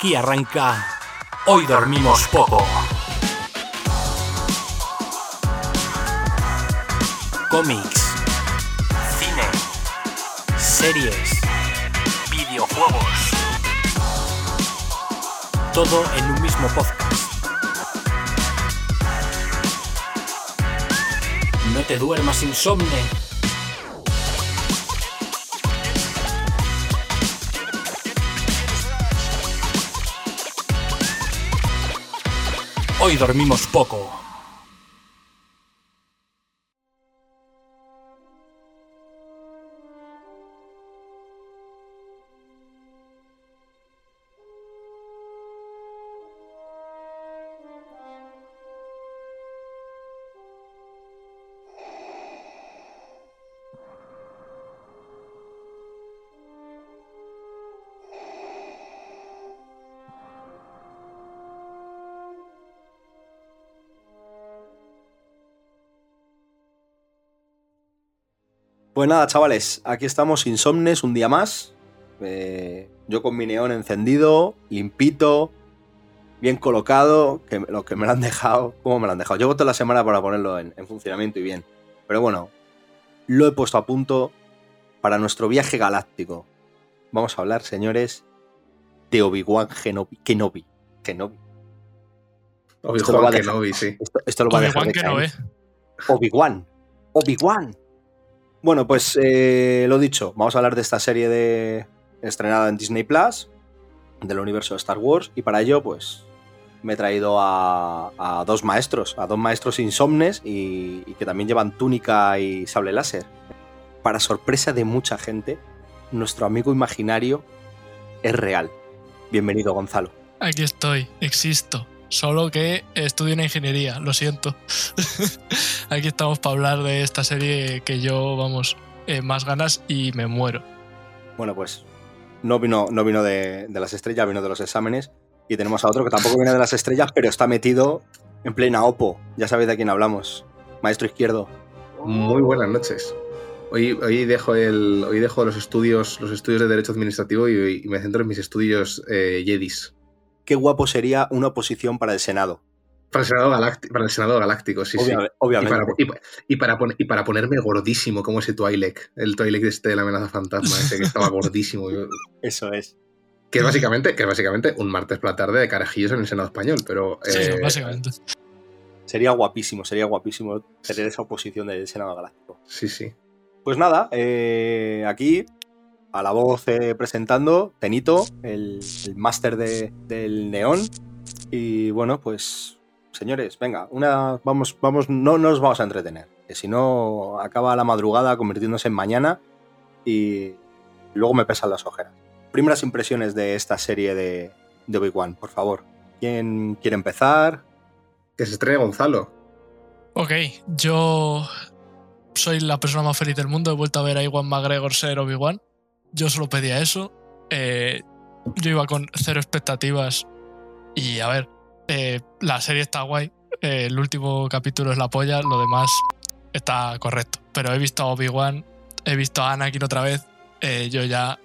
Aquí arranca. Hoy dormimos poco. Cómics, cine, series, videojuegos. Todo en un mismo podcast. No te duermas insomne. Hoy dormimos poco. Pues nada, chavales, aquí estamos insomnes un día más. Eh, yo con mi neón encendido, limpito, bien colocado, que lo que me lo han dejado, ¿cómo me lo han dejado? Llevo toda la semana para ponerlo en, en funcionamiento y bien. Pero bueno, lo he puesto a punto para nuestro viaje galáctico. Vamos a hablar, señores, de Obi-Wan Kenobi. Kenobi. Kenobi. Obi-Wan a dejar- Kenobi, sí. Esto, esto lo va a dejar Obi-Wan de que no caer. ve. Obi-Wan. Obi-Wan. Bueno, pues eh, lo dicho, vamos a hablar de esta serie de estrenada en Disney Plus, del universo de Star Wars, y para ello, pues, me he traído a, a dos maestros, a dos maestros insomnes y, y que también llevan túnica y sable láser. Para sorpresa de mucha gente, nuestro amigo imaginario es real. Bienvenido, Gonzalo. Aquí estoy, existo. Solo que estudio en ingeniería, lo siento. Aquí estamos para hablar de esta serie que yo, vamos, eh, más ganas y me muero. Bueno, pues no vino, no vino de, de las estrellas, vino de los exámenes. Y tenemos a otro que tampoco viene de las estrellas, pero está metido en plena OPO. Ya sabéis de quién hablamos. Maestro izquierdo. Muy buenas noches. Hoy, hoy dejo el, hoy dejo los estudios, los estudios de derecho administrativo y, y me centro en mis estudios eh, Jedis. Qué guapo sería una oposición para el Senado. Para el Senado Galáctico, para el Senado Galáctico, sí, sí. Y obviamente. para, y, pa- y para pon- y para ponerme gordísimo como ese Twi'lek, el Twi'lek este de la amenaza fantasma, ese que estaba gordísimo. Eso es. Que es básicamente, que es básicamente un martes por la tarde de carajillos en el Senado español, pero Sí, eh, básicamente. Sería guapísimo, sería guapísimo tener esa oposición del Senado Galáctico. sí, sí. Pues nada, eh, aquí a la voz eh, presentando Tenito, el, el máster de- del neón. Y bueno, pues señores, venga, una, vamos, vamos, no nos vamos a entretener, que si no acaba la madrugada convirtiéndose en mañana y luego me pesan las ojeras. Primeras impresiones de esta serie de, de Obi-Wan, por favor. ¿Quién quiere empezar? Que se estrene Gonzalo. Ok, yo soy la persona más feliz del mundo. He vuelto a ver a Iwan McGregor ser Obi-Wan. Yo solo pedía eso. Eh, yo iba con cero expectativas. Y a ver, eh, la serie está guay. Eh, el último capítulo es la polla. Lo demás está correcto. Pero he visto a Obi-Wan, he visto a Anakin otra vez. yo ya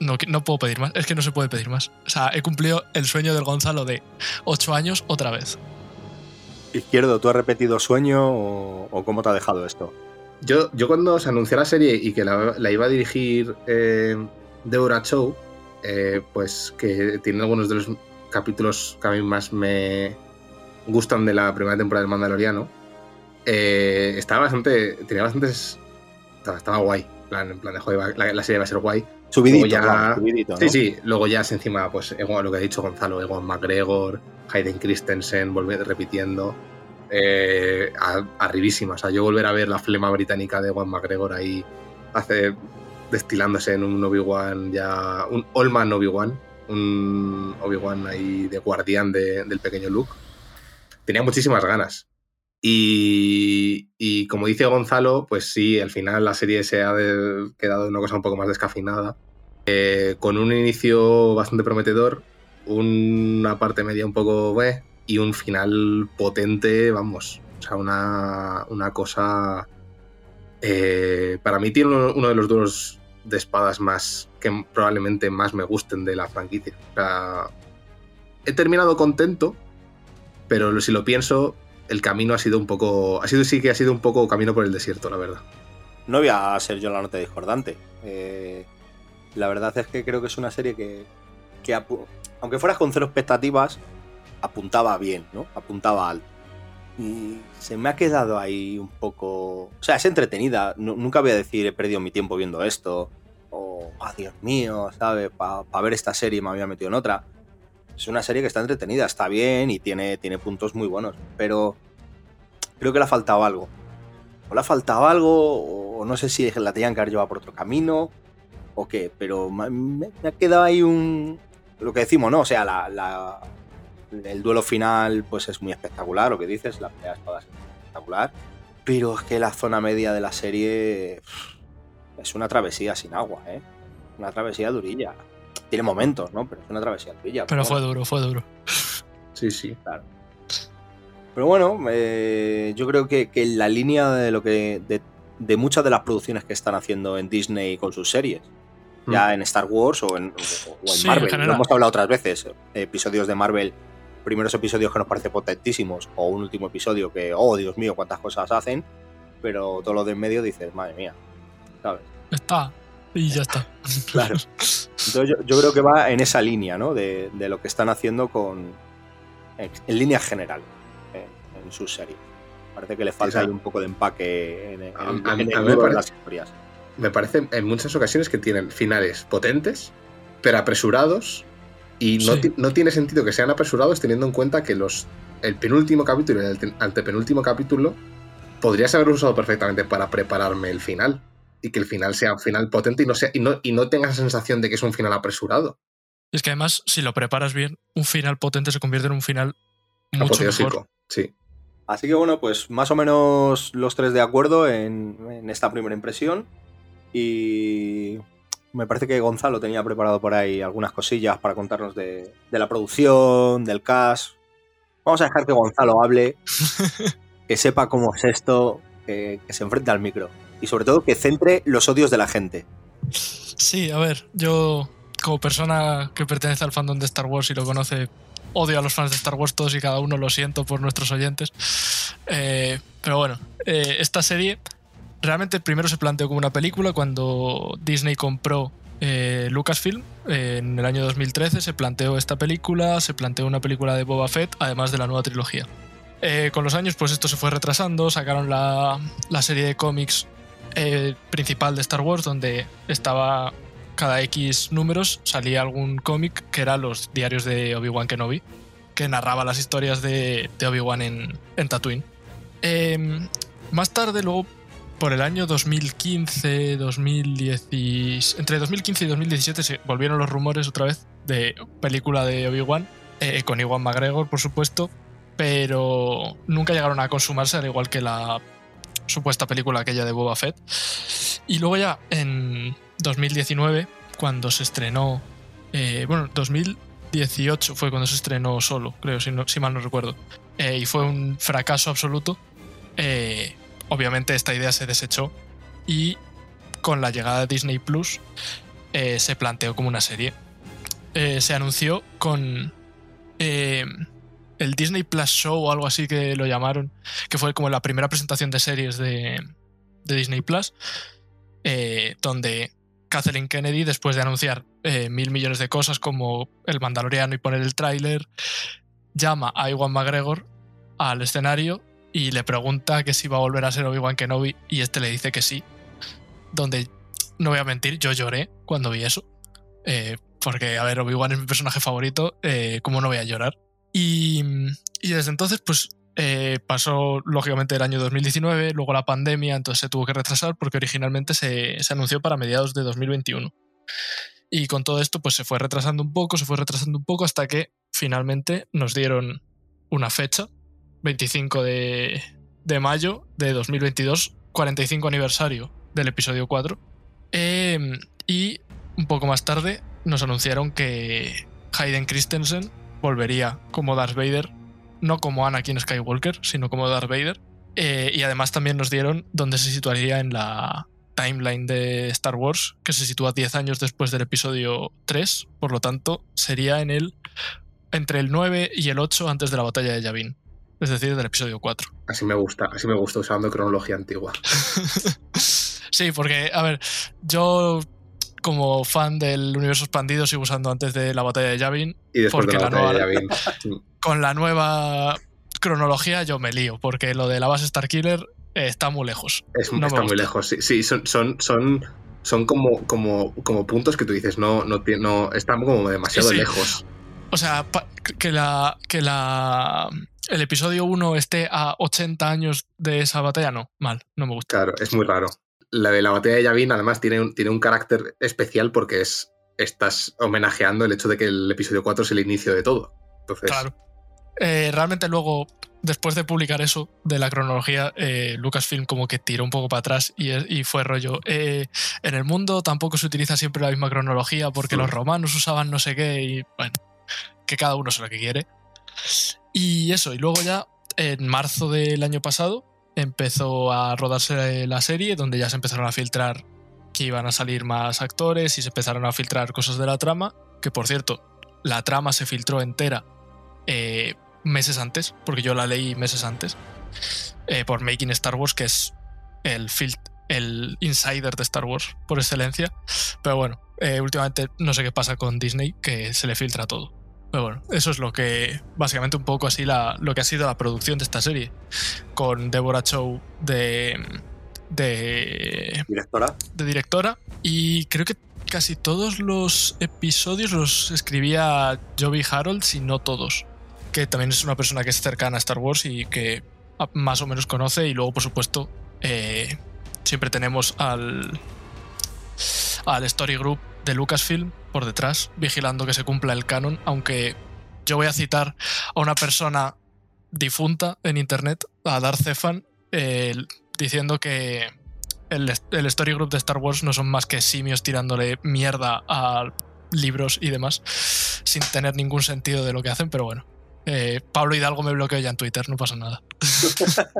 no, no puedo pedir más. Es que no se puede pedir más. O sea, he cumplido el sueño del Gonzalo de 8 años otra vez. Izquierdo, ¿tú has repetido sueño o cómo te ha dejado esto? Yo, yo cuando se anunció la serie y que la, la iba a dirigir eh, Deborah Chow, eh, pues que tiene algunos de los capítulos que a mí más me gustan de la primera temporada del Mandaloriano, eh, estaba bastante, tenía bastantes, estaba, estaba guay, en plan, en plan de joder, la, la serie va a ser guay. Subidito, ya- subidito, ¿no? Sí, sí, luego ya es encima, pues lo que ha dicho Gonzalo, Ewan McGregor, Hayden Christensen, volver repitiendo, eh, arribísima. O sea, yo volver a ver la flema británica de Ewan McGregor ahí hace destilándose en un Obi-Wan ya, un Olman Obi-Wan, un Obi-Wan ahí de guardián de- del pequeño Luke. Tenía muchísimas ganas. Y, y como dice Gonzalo, pues sí, al final la serie se ha de- quedado una cosa un poco más descafinada eh, con un inicio bastante prometedor, una parte media un poco bleh, y un final potente, vamos. O sea, una, una cosa. eh, para mí tiene uno, de los duelos de espadas más que probablemente más me gusten de la franquicia. O sea, he terminado contento, pero si lo pienso, el camino ha sido un poco. Ha sido sí que ha sido un poco camino por el desierto, la verdad. No voy a ser yo la nota discordante. Eh, la verdad es que creo que es una serie que, que aunque fueras con cero expectativas, apuntaba bien, ¿no? Apuntaba alto. Y se me ha quedado ahí un poco... O sea, es entretenida. Nu- nunca voy a decir he perdido mi tiempo viendo esto. O, ah, Dios mío, ¿sabes? Para ver esta serie me había metido en otra. Es una serie que está entretenida, está bien y tiene, tiene puntos muy buenos. Pero creo que le ha faltado algo. O le ha faltado algo, o no sé si la tenían que haber llevado por otro camino, o qué, pero me, ha quedado ahí un. Lo que decimos, ¿no? O sea, la- el duelo final, pues es muy espectacular, lo que dices, la pelea de espadas es espectacular. Pero es que la zona media de la serie es una travesía sin agua, ¿eh? Una travesía durilla. Tiene momentos, ¿no? Pero es una travesía durilla. Pero fue duro, fue duro. Sí, sí. Pero bueno, eh, yo creo que, que en la línea de lo que. De, de muchas de las producciones que están haciendo en Disney con sus series. Ya en Star Wars o en, o- o en Sí, en Marvel. Lo hemos hablado otras veces. Episodios de Marvel, primeros episodios que nos parecen potentísimos, o un último episodio que, oh Dios mío, cuántas cosas hacen. Pero todo lo de en medio dices, madre mía. ¿Sabes? Está. Y ya está. Claro. Entonces yo, yo creo que va en esa línea, ¿no? De, de lo que están haciendo con. En, en línea general, en, en sus series. Parece que le falta ahí un poco de empaque en, en- A- a- en a mí me parece- las historias. Me parece en muchas ocasiones que tienen finales potentes, pero apresurados. Y no, Sí. ti- no tiene sentido que sean apresurados teniendo en cuenta que los el penúltimo capítulo y el te- antepenúltimo capítulo podrías haberlo usado perfectamente para prepararme el final. Y que el final sea un final potente y no, sea, y no, y no tengas la sensación de que es un final apresurado. Es que además, si lo preparas bien, un final potente se convierte en un final mucho mejor. Apoteósico. Sí. Así que bueno, pues más o menos los tres de acuerdo en, en esta primera impresión. Y me parece que Gonzalo tenía preparado por ahí algunas cosillas para contarnos de, de la producción, del cast. Vamos a dejar que Gonzalo hable, que sepa cómo es esto, que, que se enfrente al micro. Y sobre todo que centre los odios de la gente. Sí, a ver, yo como persona que pertenece al fandom de Star Wars y lo conoce, odio a los fans de Star Wars todos y cada uno, lo siento por nuestros oyentes. Eh, pero bueno, eh, esta serie realmente primero se planteó como una película cuando Disney compró eh, Lucasfilm eh, en el año 2013. Se planteó esta película, se planteó una película de Boba Fett, además de la nueva trilogía. Eh, con los años, pues esto se fue retrasando, sacaron la, la serie de cómics principal de Star Wars, donde estaba cada X números, salía algún cómic que era los diarios de Obi-Wan Kenobi, que narraba las historias de, de Obi-Wan en, en Tatooine. Eh, más tarde, luego, por el año 2015, 2010, entre 2015 y 2017 se volvieron los rumores otra vez de película de Obi-Wan, eh, con Iwan McGregor, por supuesto, pero nunca llegaron a consumarse, al igual que la supuesta película aquella de Boba Fett. Y luego ya en 2019, cuando se estrenó, eh, bueno, 2018 fue cuando se estrenó solo, creo, si, no- si mal no recuerdo, eh, y fue un fracaso absoluto. eh, obviamente esta idea se desechó y con la llegada de Disney Plus eh, se planteó como una serie. Eh, se anunció con eh, el Disney Plus Show o algo así que lo llamaron, que fue como la primera presentación de series de, de Disney Plus, donde Kathleen Kennedy, después de anunciar mil millones de cosas como el Mandaloriano y poner el tráiler, llama a Iwan McGregor al escenario y le pregunta que si va a volver a ser Obi-Wan Kenobi y este le dice que sí. Donde, no voy a mentir, yo lloré cuando vi eso. Eh, porque, a ver, Obi-Wan es mi personaje favorito, eh, ¿cómo no voy a llorar? Y, y desde entonces, pues eh, pasó lógicamente el año 2019, luego la pandemia, entonces se tuvo que retrasar porque originalmente se, se anunció para mediados de 2021. Y con todo esto, pues se fue retrasando un poco, se fue retrasando un poco hasta que finalmente nos dieron una fecha, 25 de, de mayo de 2022, 45 aniversario del episodio 4. Eh, y un poco más tarde nos anunciaron que Hayden Christensen volvería como Darth Vader, no como Anakin Skywalker, sino como Darth Vader. Eh, y además también nos dieron dónde se situaría en la timeline de Star Wars, que se sitúa 10 años después del episodio 3, por lo tanto sería en el entre el 9 y el 8 antes de la batalla de Yavin. Es decir, del episodio 4. Así me gusta, así me gusta usando cronología antigua. sí, porque, a ver, yo como fan del universo expandido sigo usando antes de la batalla de Yavin. Y después porque de la, la nueva- de Yavin. Con la nueva cronología yo me lío, porque lo de la base Starkiller eh, está muy lejos. Es, No está muy lejos. Sí, sí, son, son, son, son como, como, como puntos que tú dices, no, no, no están como demasiado Sí, sí. lejos. O sea, que la. que la. El episodio 1 esté a 80 años de esa batalla, no, mal, no me gusta. Claro, es muy raro. La de la batalla de Yavin, además, tiene un, tiene un carácter especial porque es estás homenajeando el hecho de que el episodio 4 es el inicio de todo. Entonces, Claro. Eh, realmente luego, después de publicar eso de la cronología, eh, Lucasfilm como que tiró un poco para atrás y, y fue rollo. eh, en el mundo tampoco se utiliza siempre la misma cronología porque Mm. los romanos usaban no sé qué y bueno, que cada uno sabe lo que quiere. Y eso, y luego ya en marzo del año pasado empezó a rodarse la serie donde ya se empezaron a filtrar que iban a salir más actores y se empezaron a filtrar cosas de la trama, que por cierto, la trama se filtró entera eh, meses antes, porque yo la leí meses antes, eh, por Making Star Wars, que es el, el insider de Star Wars por excelencia. Pero bueno, eh, últimamente no sé qué pasa con Disney, que se le filtra todo. Pero bueno, eso es lo que, básicamente un poco así, la, lo que ha sido la producción de esta serie, con Deborah Chow de, de, Directora. de directora, y creo que casi todos los episodios los escribía Joby Harold, si no todos que también es una persona que es cercana a Star Wars y que más o menos conoce. Y luego, por supuesto, eh, siempre tenemos al, al Story Group de Lucasfilm por detrás, vigilando que se cumpla el canon. Aunque yo voy a citar a una persona difunta en internet, a Darth Zefan, eh, diciendo que el, el Story Group de Star Wars no son más que simios tirándole mierda a libros y demás, sin tener ningún sentido de lo que hacen, pero bueno. Eh, Pablo Hidalgo me bloqueó ya en Twitter, no pasa nada.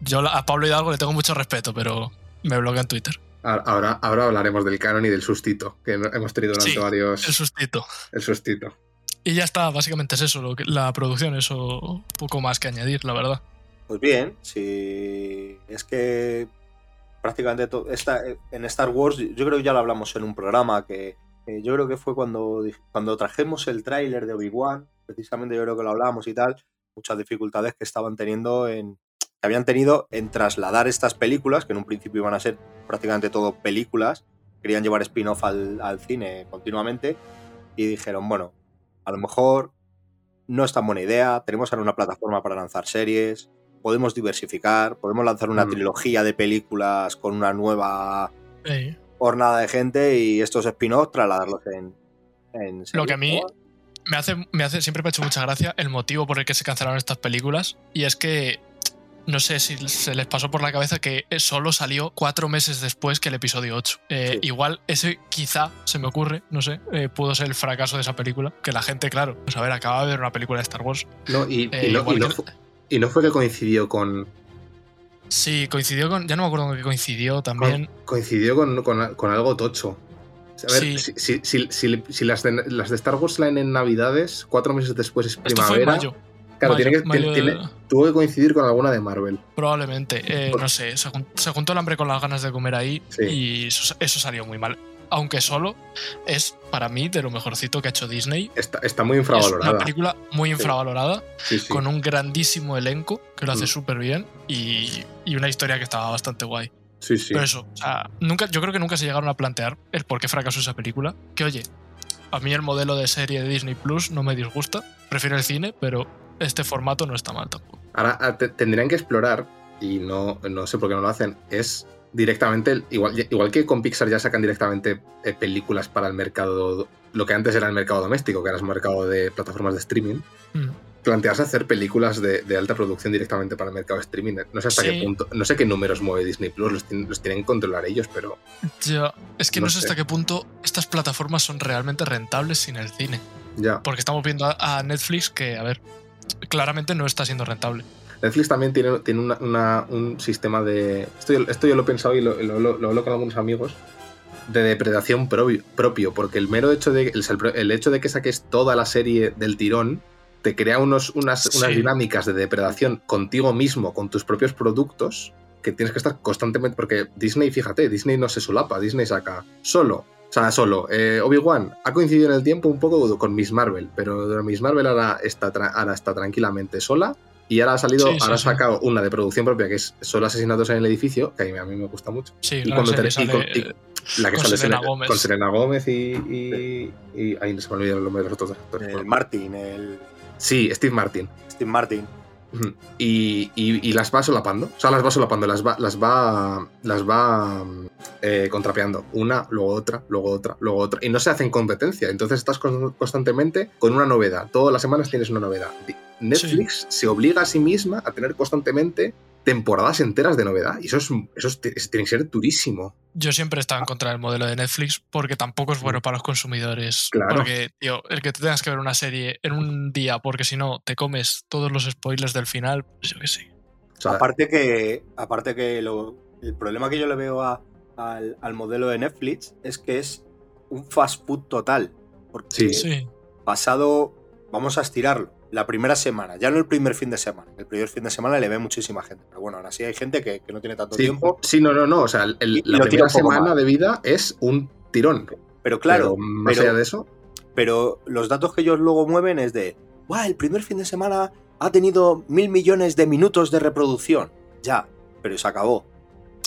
Yo a Pablo Hidalgo le tengo mucho respeto, pero me bloquea en Twitter. Ahora, ahora- ahora hablaremos del canon y del sustito que hemos tenido durante Sí, varios. El sustito. el sustito. Y ya está, básicamente es eso, lo que- la producción, eso poco más que añadir, la verdad. Pues bien, si es que prácticamente to- esta, en Star Wars, yo creo que ya lo hablamos en un programa que eh, yo creo que fue cuando, cuando trajimos el tráiler de Obi-Wan, precisamente yo creo que lo hablamos y tal, muchas dificultades que estaban teniendo en que habían tenido en trasladar estas películas, que en un principio iban a ser prácticamente todo películas, querían llevar spin-off al, al cine continuamente y dijeron, bueno, a lo mejor no es tan buena idea, tenemos ahora una plataforma para lanzar series, podemos diversificar, podemos lanzar una Mm. trilogía de películas con una nueva hornada de gente y estos spin-offs trasladarlos en, en Lo que a mí- me hace, me hace, siempre me ha hecho mucha gracia el motivo por el que se cancelaron estas películas. Y es que no sé si se les pasó por la cabeza que solo salió cuatro meses después que el episodio 8. Eh, Sí. Igual ese quizá, se me ocurre, no sé, eh, pudo ser el fracaso de esa película. Que la gente, claro, pues a ver, acaba de ver una película de Star Wars. No, y, y Eh, no, igual y no que- fu- y no fue que coincidió con. Sí, coincidió con. Ya no me acuerdo con qué coincidió también. Coincidió con, con- con algo tocho. A ver, Sí. si, si- si- si- si las, de, las de Star Wars salen en Navidades, cuatro meses después es Esto fue en primavera. mayo. Claro, tiene que, tiene- tuvo que coincidir con alguna de Marvel. Probablemente, eh, no sé, se, jun- se juntó el hambre con las ganas de comer ahí Sí. y eso, eso salió muy mal. Aunque solo es para mí de lo mejorcito que ha hecho Disney. Está, está muy Es infravalorada. una película muy infravalorada, Sí, sí. con un grandísimo elenco que lo hace Mm. súper bien y, y una historia que estaba bastante guay. Sí, sí. Pero eso, o sea, nunca, yo creo que nunca se llegaron a plantear el por qué fracasó esa película. Que oye, a mí el modelo de serie de Disney Plus no me disgusta, prefiero el cine, pero este formato no está mal tampoco. Ahora ah, te- tendrían que explorar, y no, no sé por qué no lo hacen, es directamente, igual, igual que con Pixar ya sacan directamente eh, películas para el mercado, lo que antes era el mercado doméstico, que ahora es mercado de plataformas de streaming, Mm. plantearse hacer películas de, de alta producción directamente para el mercado de streaming. No sé hasta Sí. qué punto, no sé qué números mueve Disney Plus, los, tien- los tienen que controlar ellos, pero Ya, es que no, No sé sé. hasta qué punto estas plataformas son realmente rentables sin el cine. ya. Porque estamos viendo a, a Netflix que, a ver, claramente no está siendo rentable. Netflix también tiene, tiene una- una- un sistema de. Esto yo, esto yo lo he pensado y lo, lo- lo- lo hablo con algunos amigos. de depredación propio, propio, porque el mero hecho de el, el hecho de que saques toda la serie del tirón te crea unos, unas, unas dinámicas de depredación contigo mismo, con tus propios productos, que tienes que estar constantemente. Porque Disney, fíjate, Disney no se solapa, Disney saca solo. O sea, solo. eh, Obi-Wan ha coincidido en el tiempo un poco con Miss Marvel, pero Miss Marvel ahora está, tra- ahora está tranquilamente sola. Y ahora ha salido, Sí, sí, ahora ha sí. sacado una de producción propia que es solo asesinatos en el edificio, que a mí, a mí me gusta mucho. Sí, Y la cuando y con- y- La que Con sale Selena Gómez. con Selena Gómez y, y, y- Ahí se me olvidó el nombre de los otros actores. El Martin, el Sí, Steve Martin. Steve Martin. Y, y- y las va solapando. O sea, las va solapando, las va, las va, las va eh, contrapeando. Una, luego otra, luego otra, luego otra. Y no se hacen competencia. Entonces estás con- constantemente con una novedad. Todas las semanas tienes una novedad. Netflix se obliga a sí misma a tener constantemente temporadas enteras de novedad. Y eso, es, eso es- eso tiene que ser durísimo. Yo siempre he estado en contra del modelo de Netflix porque tampoco es bueno para los consumidores. Claro. Porque, tío, el que te tengas que ver una serie en un día, porque si no te comes todos los spoilers del final, pues yo qué sé. O sea, aparte que, aparte que lo- el problema que yo le veo a- al, al modelo de Netflix es que es un fast food total. Porque Sí. Sí, pasado, vamos a estirarlo, la primera semana, ya no el primer fin de semana. El primer fin de semana le ve muchísima gente. Pero bueno, ahora sí hay gente que, que no tiene tanto sí, tiempo. sí, no, no, no. O sea, el- el- la primera semana mal. de vida es un tirón. Pero claro, Pero más pero- allá de eso, pero los datos que ellos luego mueven es de, ¡guau! El primer fin de semana ha tenido mil millones de minutos de reproducción. Ya, pero se acabó.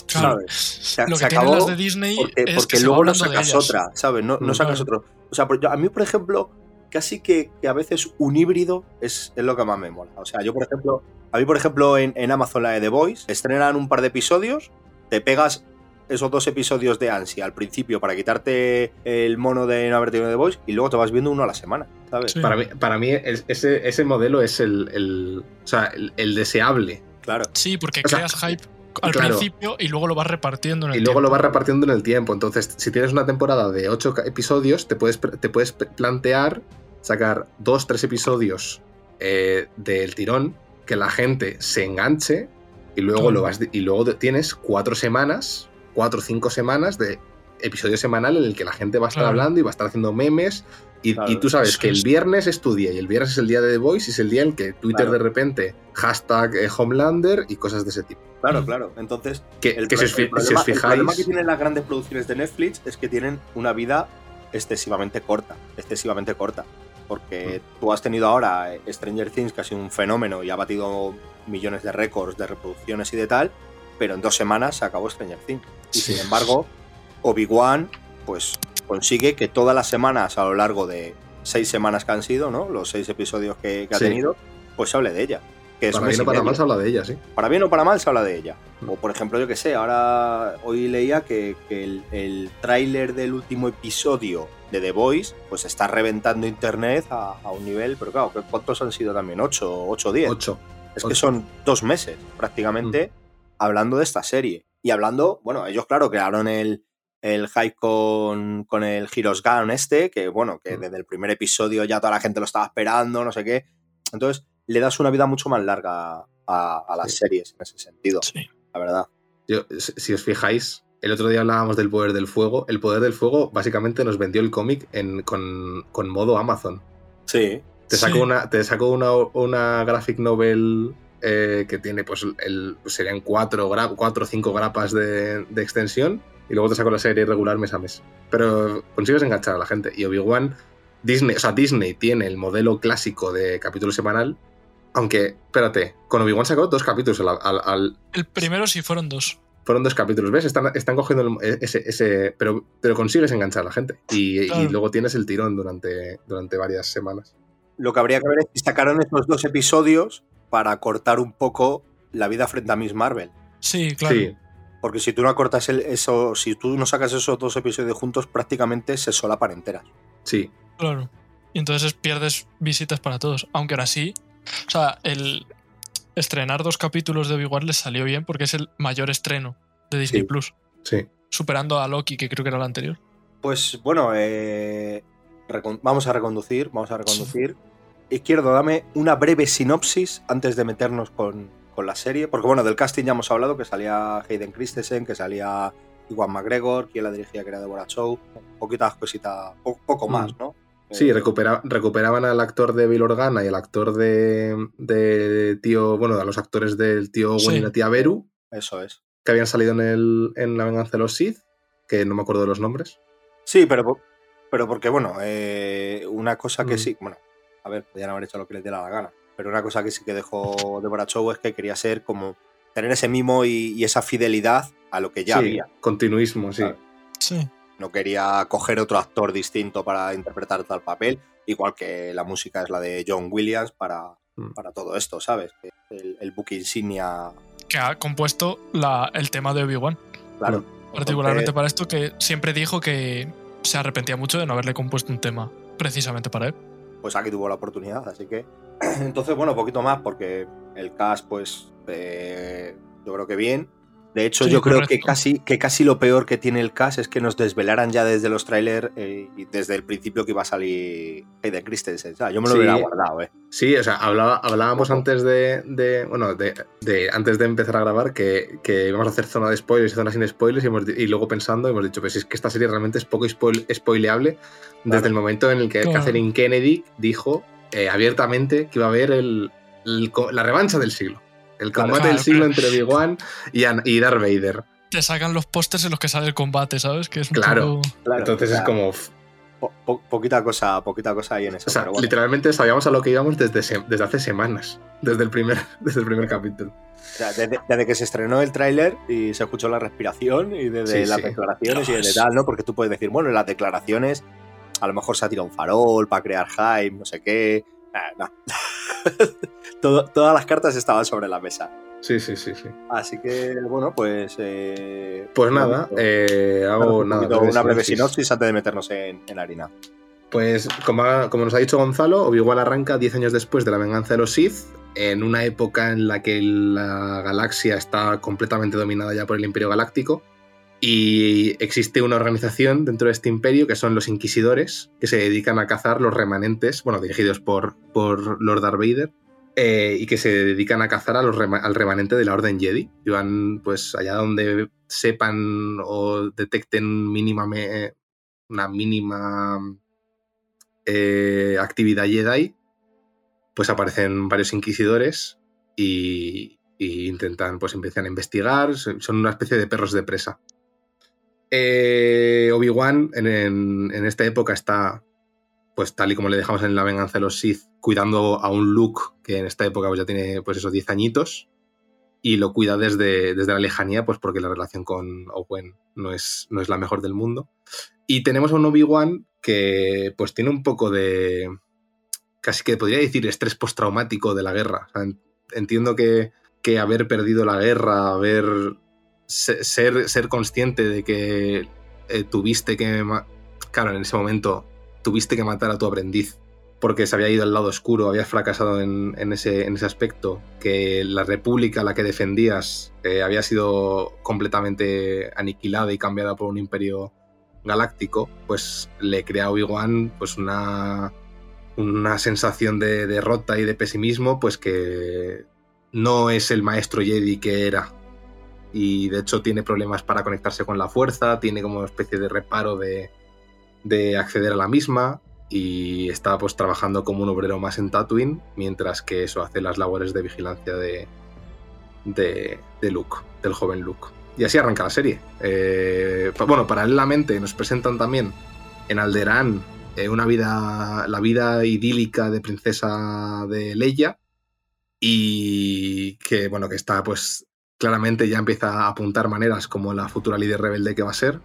Claro. ¿sabes? Se, Lo se que tienen acabó las de Disney porque, es porque que se luego no sacas otra, ¿sabes? No, no sacas claro. otro. O sea, yo- a mí, por ejemplo, casi que, que a veces un híbrido es, es lo que más me mola. O sea, yo, por ejemplo, a mí, por ejemplo, en, en Amazon la de The Voice, estrenan un par de episodios, te pegas esos dos episodios de ansia al principio para quitarte el mono de no haber tenido The Voice y luego te vas viendo uno a la semana, ¿sabes? Sí. Para mí, para mí es- ese, ese modelo es el, el- o sea, el, el deseable. Claro. Sí, porque O sea, creas hype al claro. principio y luego lo vas repartiendo en el Y luego lo tiempo. vas repartiendo en el tiempo. Entonces, si tienes una temporada de ocho ca- episodios, te puedes, te puedes plantear sacar dos, tres episodios eh, del tirón, que la gente se enganche y luego, lo vas, y luego tienes cuatro semanas, cuatro o cinco semanas de episodio semanal en el que la gente va a estar Claro. hablando y va a estar haciendo memes. Y, Claro, y tú sabes que el es. viernes es tu día y el viernes es el día de The Voice y es el día en que Twitter Claro. de repente hashtag eh, Homelander y cosas de ese tipo. Claro, claro. Entonces, Que, el, que si, os, el si problema, os el problema fijáis... que tienen las grandes producciones de Netflix es que tienen una vida excesivamente corta, excesivamente corta. Porque Mm. tú has tenido ahora eh, Stranger Things, que ha sido un fenómeno y ha batido millones de récords de reproducciones y de tal, pero en dos semanas se acabó Stranger Things. Y Sí. sin embargo, Obi-Wan, pues consigue que todas las semanas, a lo largo de seis semanas que han sido, ¿no? Los seis episodios que, que ha Sí. tenido, pues se hable de ella. Que es Para bien o para mal se habla de ella, sí. para bien o para mal se habla de ella. Mm. O por ejemplo, yo que sé, ahora hoy leía que, que el, el tráiler del último episodio de The Voice pues está reventando internet a, a un nivel, pero claro, ¿cuántos han sido también? ¿8 o 10? Ocho. es ocho. que son dos meses prácticamente hablando de esta serie. Y hablando, bueno, ellos claro crearon el, el hype con, con el Heroes Gun este, que bueno, que Mm. desde el primer episodio ya toda la gente lo estaba esperando, no sé qué. Entonces le das una vida mucho más larga a, a las Sí. series en ese sentido, Sí. la verdad. Yo, si os fijáis, el otro día hablábamos del poder del fuego. El poder del fuego básicamente nos vendió el cómic en- con, con modo Amazon. Sí, Te Sí. sacó una, te sacó una, una graphic novel eh, que tiene, pues, el, serían cuatro, gra- cuatro o cinco grapas de, de extensión. Y luego te sacó la serie regular mes a mes. Pero consigues enganchar a la gente. Y Obi-Wan, Disney, o sea, Disney tiene el modelo clásico de capítulo semanal. Aunque, espérate, con Obi-Wan sacó dos capítulos al- al- al, El primero sí fueron dos. fueron dos capítulos, ¿ves? Están, están cogiendo el- ese, ese pero, pero consigues enganchar a la gente. Y, y luego tienes el tirón durante, durante varias semanas. lo que habría que ver es si sacaron estos dos episodios para cortar un poco la vida frente a Miss Marvel. Sí, claro. Sí, Porque si tú no cortas el- eso, si tú no sacas esos dos episodios juntos, prácticamente se solapan enteras. sí. Claro. Y entonces pierdes visitas para todos. Aunque ahora sí. O sea, el estrenar dos capítulos de Obi-Wan les salió bien porque es el mayor estreno de Disney Sí. Plus. Sí. Superando a Loki, que creo que era el anterior. Pues bueno, eh, vamos a reconducir, vamos a reconducir. Izquierdo, dame una breve sinopsis antes de meternos con, con la serie. Porque bueno, del casting ya hemos hablado, que salía Hayden Christensen, que salía Iwan McGregor, quien la dirigía, que era Deborah Chow, poquitas cositas, po- poco Mm. más, ¿no? Sí, Eh, recupera- recuperaban al actor de Bill Organa y al actor de, de tío, bueno, a los actores del tío Owen Sí. y la tía Beru, Eso es. que habían salido en, el, en La venganza de los Sith, que no me acuerdo de los nombres. Sí, pero, pero porque, bueno, eh, una cosa que Mm. sí, bueno, a ver, podían haber hecho lo que les diera la gana, pero una cosa que sí que dejó Deborah Chow es que quería ser como tener ese mimo y, y esa fidelidad a lo que ya sí, había. continuismo, sí. Claro. Sí. No quería coger otro actor distinto para interpretar tal papel, igual que la música es la de John Williams para, Mm. para todo esto, ¿sabes? Que El, el book insignia, Que ha compuesto la- el tema de Obi-Wan. claro. Particularmente Entonces, para esto, que siempre dijo que se arrepentía mucho de no haberle compuesto un tema precisamente para él. pues aquí tuvo la oportunidad, así que. Entonces, bueno, poquito más, porque el cast, pues. eh, yo creo que bien. De hecho, Sí, yo creo que casi, que casi lo peor que tiene el cast es que nos desvelaran ya desde los trailers eh, y desde el principio que iba a salir Hayden Christensen. ¿sabes? Yo me lo Sí. hubiera guardado, ¿eh? Sí, o sea, hablaba- hablábamos antes de, de- bueno, de, de- antes de empezar a grabar que, que íbamos a hacer zona de spoilers y zona sin spoilers y, hemos di- y luego pensando hemos dicho, pues es que esta serie realmente es poco spoil- spoileable desde el momento en el que Claro. Catherine Kennedy dijo eh, abiertamente que iba a haber el, el la revancha del siglo. El Claro. combate del siglo claro. entre Obi-Wan y, An- y Darth Vader. Te sacan los pósters en los que sale el combate, ¿sabes? Que es un Claro. poco- Claro, Entonces es como... pff, po- po- poquita cosa, poquita cosa ahí en eso. O sea, pero bueno. literalmente sabíamos a lo que íbamos desde, desde hace semanas, desde el primer, desde el primer capítulo. O sea, desde, desde que se estrenó el tráiler y se escuchó la respiración y desde Sí, las sí. declaraciones y desde tal, ¿no? Porque tú puedes decir, bueno, en las declaraciones a lo mejor se ha tirado un farol para crear hype, no sé qué. No. Todo- todas las cartas estaban sobre la mesa. Sí, sí, sí, sí. Así que, bueno, pues... eh, Pues nada, eh, danos hago un nada, breve una breve sinopsis. antes de meternos en, en harina. Pues como, ha- como nos ha dicho Gonzalo, Obi-Wan arranca 10 años después de la venganza de los Sith, en una época en la que la galaxia está completamente dominada ya por el Imperio Galáctico y existe una organización dentro de este imperio que son los Inquisidores, que se dedican a cazar los remanentes, bueno, dirigidos por, por Lord Darth Vader, eh, y que se dedican a cazar a los al remanente de la Orden Jedi. Y van pues allá donde sepan o detecten mínimame, una mínima eh, actividad Jedi, pues aparecen varios inquisidores y, y intentan, pues empiezan a investigar, son una especie de perros de presa. Eh, Obi-Wan en, esta época está, pues tal y como le dejamos en La venganza de los Sith, cuidando a un Luke que en esta época pues, ya tiene pues esos 10 añitos y lo cuida desde, desde la lejanía, pues porque la relación con Owen no es, no es la mejor del mundo. Y tenemos a un Obi-Wan que pues tiene un poco de, casi que podría decir estrés postraumático de la guerra. Entiendo que, que haber perdido la guerra, haber ser, ser consciente de que eh, tuviste que, claro, en ese momento tuviste que matar a tu aprendiz porque se había ido al lado oscuro, habías fracasado en, en ese, en ese aspecto, que la república a la que defendías eh, había sido completamente aniquilada y cambiada por un imperio galáctico, pues le crea a Obi-Wan pues una, una sensación de derrota y de pesimismo, pues que no es el maestro Jedi que era. Y de hecho tiene problemas para conectarse con la fuerza, tiene como especie de reparo de, de acceder a la misma y está pues trabajando como un obrero más en Tatooine, mientras que eso hace las labores de vigilancia de, de, de Luke, del joven Luke. Y así arranca la serie. Eh, bueno, paralelamente nos presentan también en Alderaan eh, una vida, la vida idílica de princesa de Leia y que bueno que está pues claramente ya empieza a apuntar maneras como la futura líder rebelde que va a ser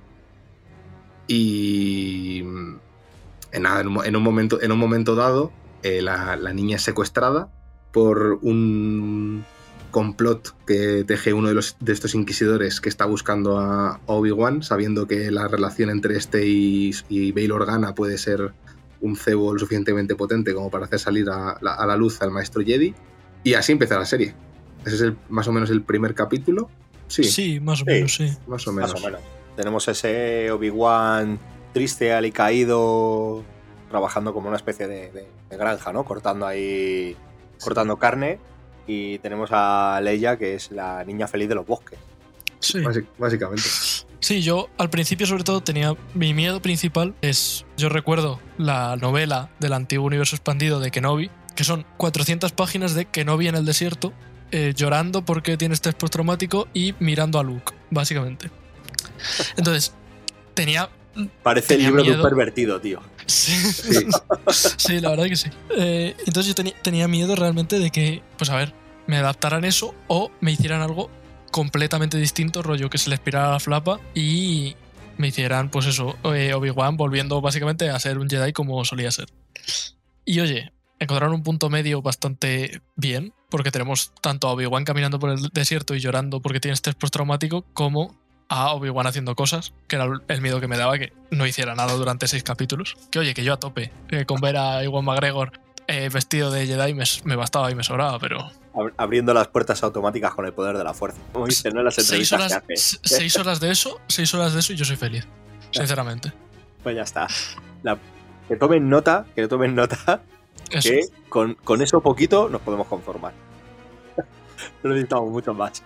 y en, nada, en, en un momento, en un momento dado eh, la, niña es secuestrada por un complot que teje uno de, los, de estos inquisidores que está buscando a Obi-Wan, sabiendo que la relación entre este y, y Bail Organa puede ser un cebo lo suficientemente potente como para hacer salir a, a la luz al maestro Jedi. Y así empieza la serie. Ese es el, más o menos el primer capítulo. Sí, Sí, más o Sí. menos, sí. más o menos. Más o menos. Tenemos ese Obi-Wan triste, alicaído, trabajando como una especie de, de- de granja, ¿no? Cortando ahí, cortando carne. Y tenemos a Leia, que es la niña feliz de los bosques. Sí. Básicamente. Sí, yo al principio sobre todo tenía mi miedo principal es yo recuerdo la novela del antiguo universo expandido de Kenobi, que son 400 páginas de Kenobi en el desierto eh, llorando porque tiene estrés postraumático y mirando a Luke, básicamente. Entonces, tenía Parece el libro de un miedo. pervertido, tío. Sí, sí, la verdad que sí. Eh, entonces yo tenía, tenía miedo realmente de que, pues a ver, me adaptaran eso o me hicieran algo completamente distinto, rollo que se les pirara la flapa y me hicieran, pues eso, eh, Obi-Wan volviendo básicamente a ser un Jedi como solía ser. Y oye, encontraron un punto medio bastante bien, porque tenemos tanto a Obi-Wan caminando por el desierto y llorando porque tiene estrés postraumático, como a Obi-Wan haciendo cosas, que era el miedo que me daba que no hiciera nada durante seis capítulos. Que oye, que yo a tope, eh, con ver a Iwan McGregor eh, vestido de Jedi me, me bastaba y me sobraba, pero Ab- Abriendo las puertas automáticas con el poder de la fuerza. Como dicen ¿no? en las seis entrevistas horas, que hace. se- seis horas de eso, seis horas de eso y yo soy feliz, sinceramente. Pues ya está. La- que tomen nota, que tomen nota, Eso. que con, con eso poquito nos podemos conformar. No necesitamos mucho más.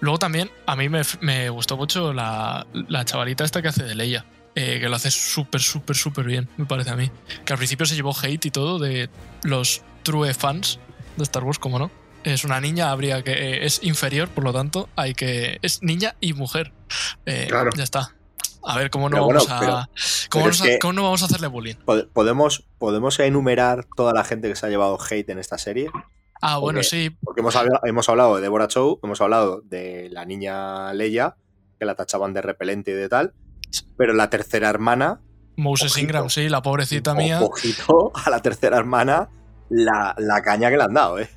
Luego también a mí me, me gustó mucho la, la chavalita esta que hace de Leia. eh, que lo hace súper, súper, súper bien, me parece a mí. Que al principio se llevó hate y todo de los true fans de Star Wars, como no. Es una niña, habría que. eh, es inferior, por lo tanto, hay que. Es niña y mujer. Eh, Claro. Ya está. A ver, ¿cómo no, Pero bueno, vamos, a, pero- ¿cómo, pero que- no vamos a hacerle bullying? Pod- ¿Podemos, ¿Podemos enumerar toda la gente que se ha llevado hate en esta serie? Ah, bueno, sí. Porque hemos, habla- hemos hablado de Deborah Chow, hemos hablado de la niña Leia, que la tachaban de repelente y de tal, pero la tercera hermana, Moses Ojito. Ingram, sí, la pobrecita mía. ojito a la tercera hermana, la, la caña que le han dado, ¿eh?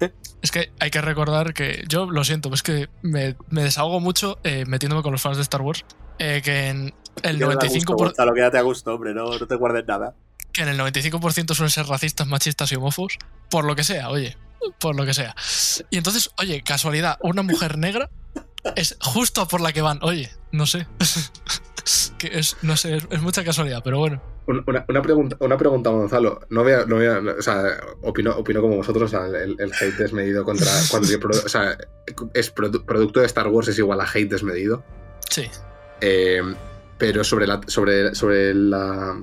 Es que hay que recordar que yo lo siento, es que me, me desahogo mucho eh, metiéndome con los fans de Star Wars. eh, que en el Quédate a 95%, gusto, Gonzalo, quédate a gusto, hombre, no, no te guardes nada. que en el 95% suelen ser racistas, machistas y homófobos, por lo que sea, oye, por lo que sea. Y entonces, oye, casualidad, una mujer negra es justo por la que van, oye, no sé. que es, no sé, es, es mucha casualidad, pero bueno. Un- Una, una pregunta, una pregunta, Gonzalo. No voy a, no voy a- o sea, opino, opino como vosotros, o sea, el, el hate desmedido contra. Cuando yo produ- o sea, es produ- producto de Star Wars es igual a hate desmedido. Sí, Eh, pero sobre la. Sobre, sobre la.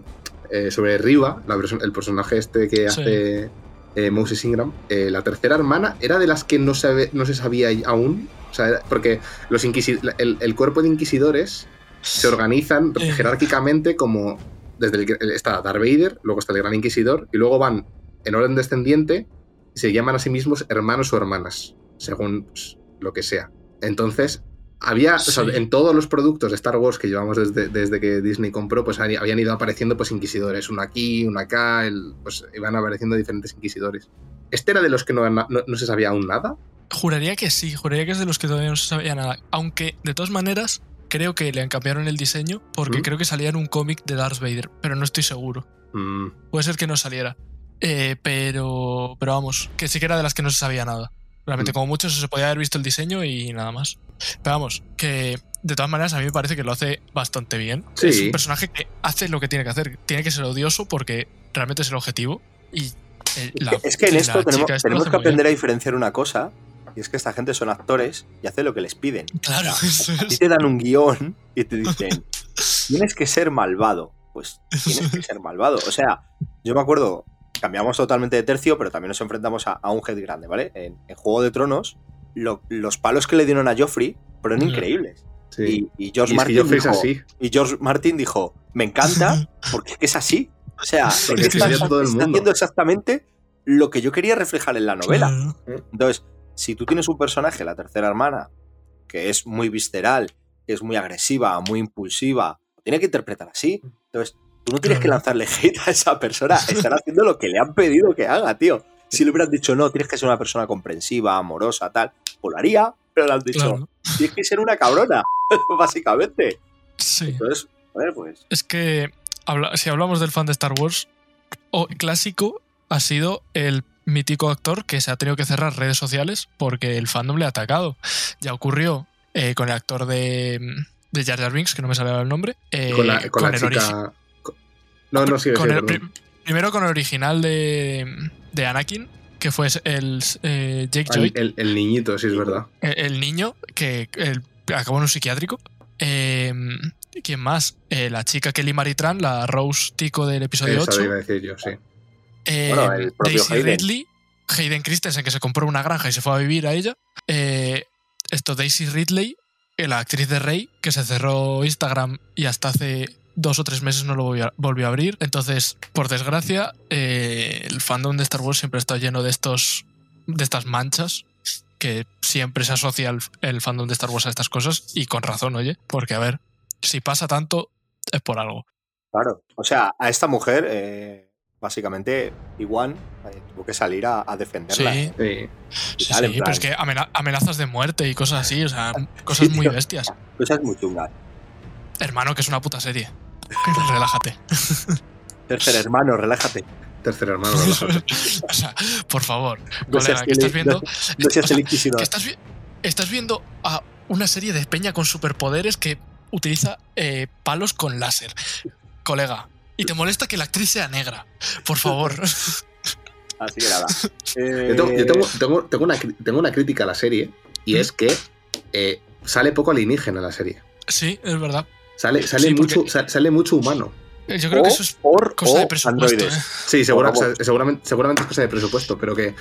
eh, sobre Riva, la perso- el personaje este que Sí. hace eh, Moses Ingram, eh, la tercera hermana era de las que no, sabe, no se sabía aún. O sea, era- porque los el, el cuerpo de inquisidores se organizan jerárquicamente como desde el, está Darth Vader, luego está el Gran Inquisidor y luego van en orden descendiente y se llaman a sí mismos hermanos o hermanas, según pues, lo que sea. Entonces, había, o sea, Sí. en todos los productos de Star Wars que llevamos desde, desde que Disney compró, pues había- habían ido apareciendo pues inquisidores, uno aquí, uno acá, el- pues iban apareciendo diferentes inquisidores. ¿Este era de los que no, no- no se sabía aún nada? Juraría que sí, juraría que es de los que todavía no se sabía nada. Aunque, de todas maneras, creo que le cambiaron el diseño porque ¿Mm? creo que salía en un cómic de Darth Vader, pero no estoy seguro. Mm, Puede ser que no saliera. Eh, pero, pero vamos, que sí que era de las que no se sabía nada. Realmente, Mm. como mucho, se podía haber visto el diseño y nada más. Pero vamos, que de todas maneras a mí me parece que lo hace bastante bien. Sí. Es un personaje que hace lo que tiene que hacer. Tiene que ser odioso porque realmente es el objetivo. Y eh, la- es que en esto tenemos, que aprender a diferenciar una cosa, y es que esta gente son actores y hacen lo que les piden. Claro, O sea, eso a ti es. te dan un guion y te dicen, tienes que ser malvado. Pues tienes que ser malvado. O sea, yo me acuerdo, cambiamos totalmente de tercio, pero también nos enfrentamos a, a un head grande, ¿vale? En, en Juego de Tronos, lo- los palos que le dieron a Joffrey fueron increíbles. sí. Y, y George Y es que Martin es dijo, así. y George Martin dijo, me encanta porque es que es así. O sea, Porque está, todo el haciendo exactamente lo que yo quería reflejar en la novela. Claro. Entonces, si tú tienes un personaje, la tercera hermana, que es muy visceral, que es muy agresiva, muy impulsiva, lo tiene que interpretar así. Entonces, tú no tienes que lanzarle hate a esa persona. Están haciendo lo que le han pedido que haga, tío. Si le hubieran dicho, no, tienes que ser una persona comprensiva, amorosa, tal, pues lo haría, pero le han dicho, Claro. tienes que ser una cabrona, básicamente. Sí. Entonces, a ver, pues. Es que habla- si hablamos del fan de Star Wars, o clásico ha sido el mítico actor que se ha tenido que cerrar redes sociales porque el fandom le ha atacado. Ya ocurrió eh, con el actor de, de Jar Jar Binks, que no me sale el nombre. eh, con la, con la el chica. con- No, no, con sigue, el primero con el original de, de Anakin, que fue el eh, Jake Joy, El, el- el niñito, sí, es verdad. el, el niño que acabó en un psiquiátrico. Eh, ¿quién más? Eh, la chica Kelly Maritran, la Rose Tico del episodio Eso 8. iba a decir yo, sí. Eh, Bueno, el Daisy Hayden. Ridley, Hayden Christensen, que se compró una granja y se fue a vivir a ella. Eh, esto, Daisy Ridley, la actriz de Rey, que se cerró Instagram y hasta hace dos o tres meses no lo volvió a, volvió a abrir. Entonces, por desgracia, eh, el fandom de Star Wars siempre está lleno de estos de estas manchas que siempre se asocia el, el fandom de Star Wars a estas cosas y con razón, oye, porque a ver, si pasa tanto es por algo. Claro. O sea, a esta mujer, eh, básicamente, Iwan eh, tuvo que salir a, a defenderla. Sí, Sí. Y sí, sí, pero es que amena- amenazas de muerte y cosas así, o sea, cosas muy bestias. Cosas muy chungas. Hermano, que es una puta serie. Relájate. Tercer hermano, relájate. Tercer hermano. relájate. o sea, por favor, No colega, que estás viendo, No seas o sea, el inquisidor. que estás, vi- estás viendo a una serie de peña con superpoderes que utiliza eh, palos con láser. Colega. Y te molesta que la actriz sea negra. Por favor. Así que nada. Yo, tengo, yo Eh, tengo- tengo- tengo una, cri- tengo una crítica a la serie y es que eh, sale poco alienígena en la serie. sí, es verdad. Sale, sale, Sí, mucho, sa- sale mucho humano. Yo creo o, que eso es por- cosa de presupuesto. androides. ¿eh? Sí, segura- O robots. o sea, seguramente, seguramente es cosa de presupuesto, pero que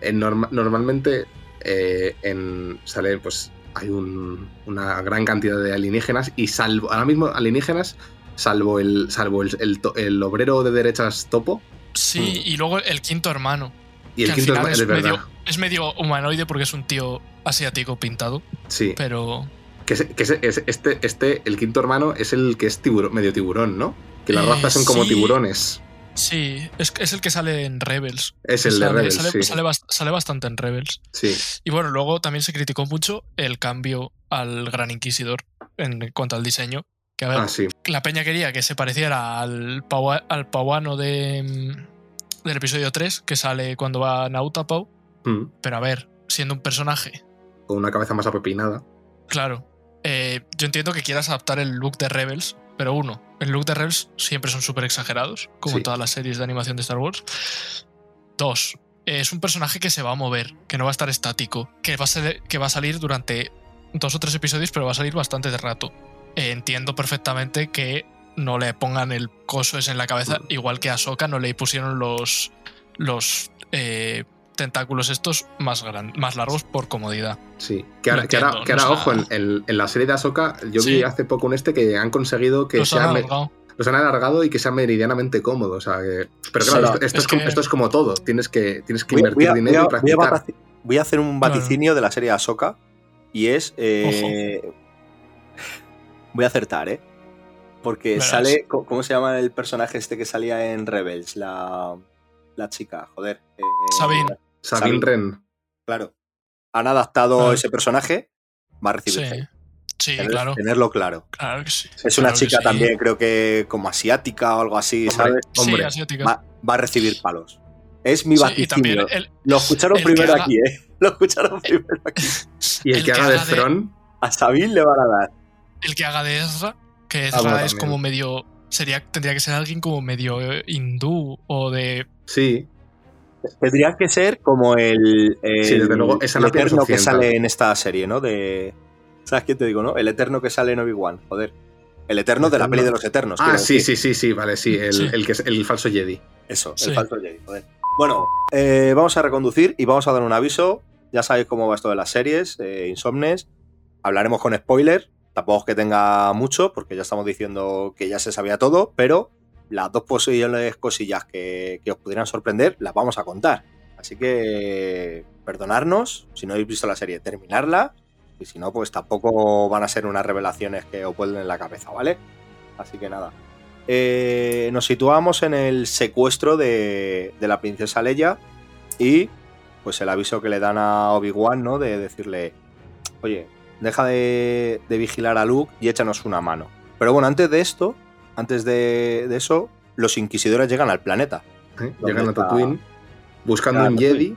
en norma- normalmente eh, en, sale, pues hay un- una gran cantidad de alienígenas y salvo, ahora mismo alienígenas, salvo el, salvo el, el obrero de derechas topo Sí, y luego el quinto hermano. y el quinto final es, medio, es medio humanoide porque es un tío asiático pintado, Sí, pero que, es- que es- es- este, este, el quinto hermano es el que es tiburón, medio tiburón, ¿no? Que las Eh, razas son como sí. tiburones. sí, es, es el que sale en Rebels. Es el de Rebels, sale, sí. sale bast- sale bastante en Rebels. Sí, Y bueno, luego también se criticó mucho el cambio al Gran Inquisidor en cuanto al diseño. Que a ver, ah, sí. la peña quería que se pareciera al, paua- al pauano de, del episodio 3, que sale cuando va Nautapau. Mm. Pero a ver, siendo un personaje, Con una cabeza más apepinada. claro, eh, yo entiendo que quieras adaptar el look de Rebels, pero uno, el look de Rebels siempre son súper exagerados, como Sí. en todas las series de animación de Star Wars. Dos, es un personaje que se va a mover, que no va a estar estático, que va a, ser- que va a salir durante dos o tres episodios, pero va a salir bastante de rato. Eh, entiendo perfectamente que no le pongan el coso ese en la cabeza, igual que a Ahsoka no le pusieron los, los eh, tentáculos estos más, gran- más largos por comodidad. Sí. Que ahora, que ahora, entiendo, que ahora, o sea- ojo, en, en- en la serie de Ahsoka, yo vi hace poco un este que han conseguido que Los han alargado. los han alargado y que sea meridianamente cómodo. O sea, que- pero claro, esto, esto es es, como, que- esto es como todo. Tienes que, tienes que Voy, invertir voy a, dinero voy a- y voy a practicar. voy a hacer un Claro. vaticinio de la serie Ahsoka y es. eh, voy a acertar, ¿eh? Porque Verás. sale. ¿Cómo se llama el personaje este que salía en Rebels? La, la chica, joder. eh, Sabine. Sabine Sabine. Wren. Claro. Han adaptado Claro. ese personaje, va a Sí, recibir sí Tener- claro. Tenerlo claro. Claro que sí. Es una Claro que chica sí. también, creo que como asiática o algo así, Hombre, ¿sabes? Hombre, sí, asiática. Va, va a recibir palos. Es mi Sí, vaticinio. Lo escucharon el primero haga- aquí, ¿eh? Lo escucharon primero aquí. Y el, el que haga de haga de- Thron, A Sabine le van a dar. el que haga de Ezra, que Ezra Ah, bueno, es también. como medio. Sería, tendría que ser alguien como medio hindú o de. sí. Tendría que ser como el, el, Sí, desde luego, esa el eterno que sale en esta serie, ¿no? De, ¿Sabes qué te digo, no? El eterno que sale en Obi-Wan, joder. El eterno de la peli de los eternos. Ah, sí, decir. sí, sí, sí, vale, sí. El, Sí. el que es el falso Jedi. Eso, Sí. el falso Jedi, joder. Bueno, eh, vamos a reconducir y vamos a dar un aviso. Ya sabéis cómo va esto de las series, eh, Insomnes. Hablaremos con spoiler. Tampoco es que tenga mucho, porque ya estamos diciendo que ya se sabía todo, pero las dos posibles cosillas que, que os pudieran sorprender las vamos a contar. Así que perdonarnos si no habéis visto la serie, terminarla. Y si no, pues tampoco van a ser unas revelaciones que os vuelven en la cabeza, ¿vale? Así que nada. Eh, nos situamos en el secuestro de, de la princesa Leia y pues el aviso que le dan a Obi-Wan, ¿no? De decirle, oye, deja de, de vigilar a Luke y échanos una mano. Pero bueno, antes de esto, antes de, de eso, los inquisidores llegan al planeta. ¿eh? ¿Dónde Llegan a está? Tatooine buscando Claro, un Jedi,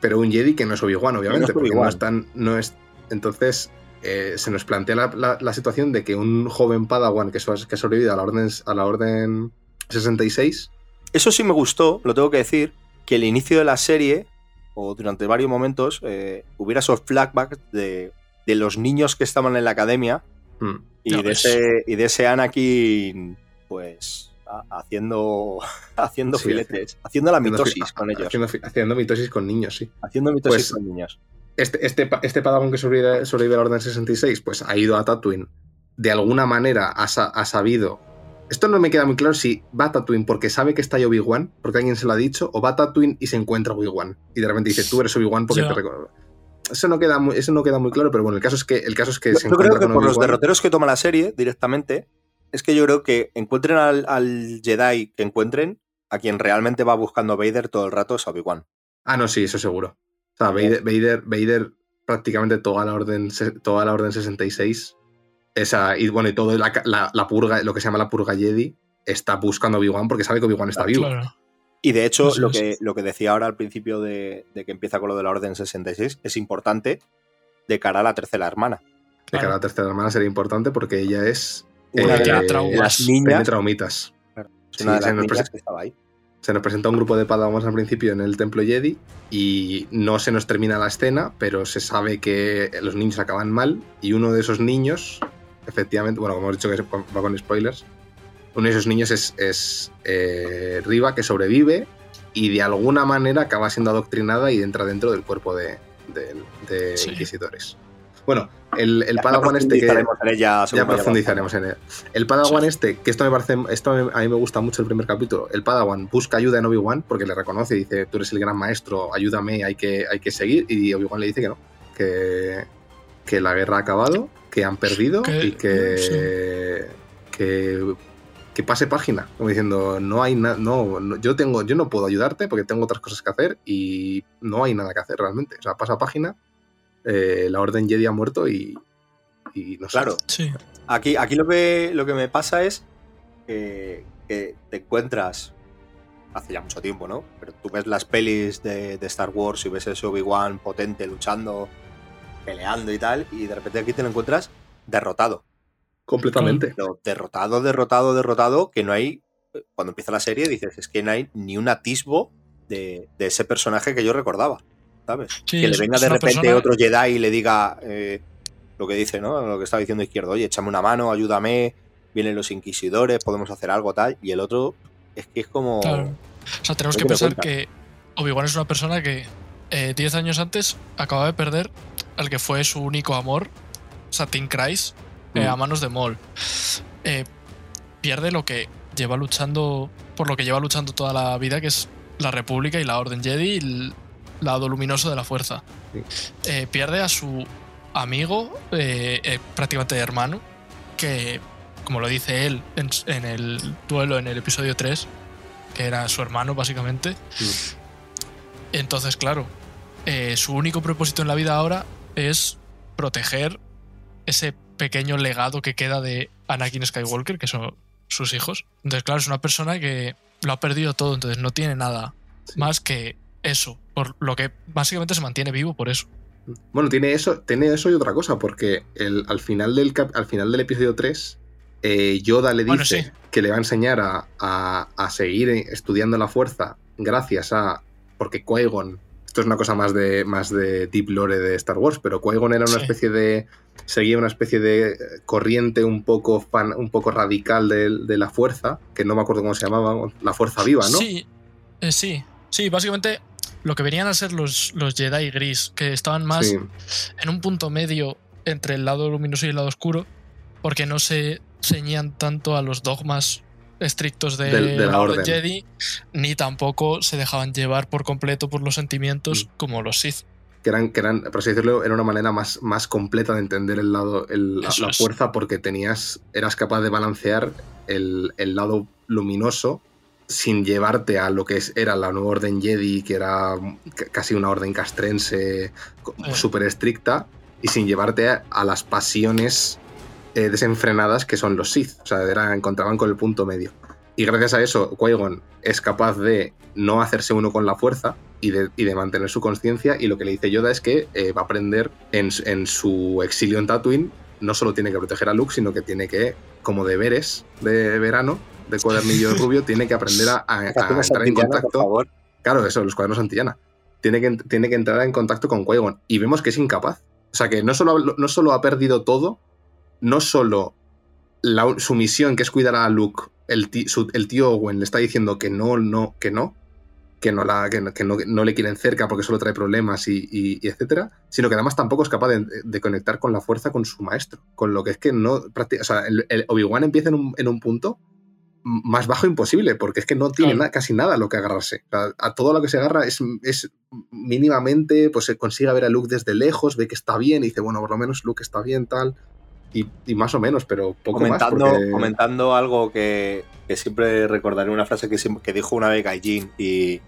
pero un Jedi que no es Obi-Wan, obviamente, es porque no están. No es, entonces, eh, se nos plantea la, la- la situación de que un joven Padawan que, so- que ha sobrevivido a la orden, a la orden 66. Eso sí me gustó, lo tengo que decir, que el inicio de la serie, o durante varios momentos, eh, hubiera esos flashbacks de, de los niños que estaban en la academia Mm. Y de, ese, y de ese Anakin, pues haciendo, haciendo Sí, filetes, haciendo la Haciendo mitosis fi- con ellos, Haciendo, mitosis con niños, sí. haciendo mitosis Pues- con niños. Este, este, este Padawan que sobrevive, sobrevive a la Orden 66, pues ha ido a Tatooine. De alguna manera ha, sa- ha sabido. Esto no me queda muy claro si va a Tatooine porque sabe que está ahí Obi-Wan, porque alguien se lo ha dicho, o va a Tatooine y se encuentra Obi-Wan. Y de repente dice, tú eres Obi-Wan porque te reconozco. Eso no, queda muy, eso no queda muy claro, pero bueno, el caso es que, el caso es que Yo, se yo creo que por los derroteros que toma la serie directamente, es que yo creo que encuentren al, al Jedi que encuentren, a quien realmente va buscando Vader todo el rato es a Obi-Wan. Ah, no, sí, eso seguro. O sea, Vader, Vader, Vader prácticamente toda la orden, se- toda la orden 66, esa, y bueno, y todo la, la- la purga, lo que se llama la purga Jedi, está buscando a Obi-Wan porque sabe que Obi-Wan está vivo. Claro. Y de hecho, lo que, lo que decía ahora al principio de, de que empieza con lo de la Orden 66 es importante de cara a la tercera hermana. De cara a la tercera hermana sería importante porque ella es Una eh, de, traumas. las niñas, traumitas. una de las se nos niñas que estaba ahí. Se nos presenta un grupo de Padawans al principio en el templo Jedi y no se nos termina la escena, pero se sabe que los niños acaban mal y uno de esos niños, efectivamente, bueno, como hemos dicho que se- va con spoilers, uno de esos niños es, es, eh, Riva, que sobrevive y de alguna manera acaba siendo adoctrinada y entra dentro del cuerpo de, de- de Sí. inquisidores. Bueno, el, el Padawan este que... profundizaremos en ella según Ya profundizaremos en él. El Padawan este, que esto me parece, esto a mí- me gusta mucho el primer capítulo. El Padawan busca ayuda en Obi-Wan porque le reconoce y dice, tú eres el gran maestro, ayúdame, hay que, hay que seguir. Y Obi-Wan le dice que no, que, que la guerra ha acabado, que han perdido y que, que, que pase página. Como diciendo, no hay nada, no, no- yo tengo, yo no puedo ayudarte porque tengo otras cosas que hacer y no hay nada que hacer realmente. O sea, pasa página, eh, la Orden Jedi ha muerto y, y no sé. Claro, Sí. Aquí, aquí lo, que, lo que me pasa es que, que te encuentras hace ya mucho tiempo, ¿no? Pero tú ves las pelis de, de Star Wars y ves ese Obi-Wan potente luchando, peleando y tal, y de repente aquí te lo encuentras derrotado. Completamente. Pero derrotado, derrotado, derrotado, que no hay. Cuando empieza la serie dices, es que no hay ni un atisbo de, de ese personaje que yo recordaba, ¿sabes? Sí, que le venga de repente persona- otro Jedi y le diga eh, lo que dice, ¿no? Lo que estaba diciendo izquierdo, oye, échame una mano, ayúdame, vienen los inquisidores, podemos hacer algo, tal. Y el otro es que es como. Claro. O sea, tenemos que pensar cuenta. que Obi-Wan es una persona que eh, 10 años antes acababa de perder al que fue su único amor, Satin Christ, eh, Mm. a manos de Maul. Eh, pierde lo que lleva luchando, por lo que lleva luchando toda la vida, que es la República y la Orden Jedi y el lado luminoso de la fuerza. Sí. Eh, pierde a su amigo, eh, prácticamente hermano, que, como lo dice él en, en el duelo en el episodio 3, que era su hermano básicamente. Entonces, claro, su único propósito en la vida ahora es proteger ese pequeño legado que queda de Anakin Skywalker, que son sus hijos. Entonces, claro, es una persona que lo ha perdido todo, entonces no tiene nada Sí. más que eso, por lo que básicamente se mantiene vivo por eso. Bueno, tiene eso, tiene eso y otra cosa, porque el, al, final del cap- al final del episodio 3, eh, Yoda le dice Bueno, sí. que le va a enseñar a, a- a seguir estudiando la fuerza gracias a. Porque Qui-Gon. Esto es una cosa más de, más de deep lore de Star Wars, pero Qui-Gon era una Sí. especie de. Seguía una especie de eh, corriente un poco, fan, un poco radical de, de la fuerza, que no me acuerdo cómo se llamaba, la fuerza viva, ¿no? Sí, eh, sí, sí, básicamente lo que venían a ser los, los Jedi gris, que estaban más Sí. en un punto medio entre el lado luminoso y el lado oscuro, porque no se ceñían tanto a los dogmas estrictos de, la orden. Jedi, ni tampoco se dejaban llevar por completo por los sentimientos Mm. como los Sith. que eran, que eran, por así decirlo, era una manera más, más completa de entender el lado, el- la, es. fuerza, porque tenías, eras capaz de balancear el, el lado luminoso sin llevarte a lo que es, era la nueva orden Jedi, que era casi una orden castrense súper estricta, y sin llevarte a las pasiones eh, desenfrenadas que son los Sith. O sea, era, encontraban con el punto medio. Y gracias a eso, Qui-Gon es capaz de no hacerse uno con la fuerza y de, y de mantener su conciencia. Y lo que le dice Yoda es que eh, va a aprender en, su- en su exilio en Tatooine. No solo tiene que proteger a Luke, sino que tiene que, como deberes de verano, de cuadernillo rubio, tiene que aprender a, a- entrar en por contacto. favor. Claro, eso, los cuadernos Antillana. Tiene que, tiene que entrar en contacto con Qui-Gon. Y vemos que es incapaz. O sea, que no solo, no solo ha perdido todo, no solo la- su misión, que es cuidar a Luke, el, ti- su- el tío Owen le está diciendo que no, no, que no, que no, la, que, no, que no- no le quieren cerca porque solo trae problemas y, y- y etcétera, sino que además tampoco es capaz de, de conectar con la fuerza con su maestro. Con lo que es que no. O sea, el, el Obi-Wan empieza en un, en un punto más bajo imposible, porque es que no tiene Claro. na- casi nada a lo que agarrarse. O sea, a todo lo que se agarra es, es mínimamente, pues se consigue ver a Luke desde lejos, ve que está bien y dice, bueno, por lo menos Luke está bien, tal. Y, y más o menos, pero poco comentando, más. Porque... comentando algo que, que siempre recordaré, una frase que, dijo una vez Gaijin y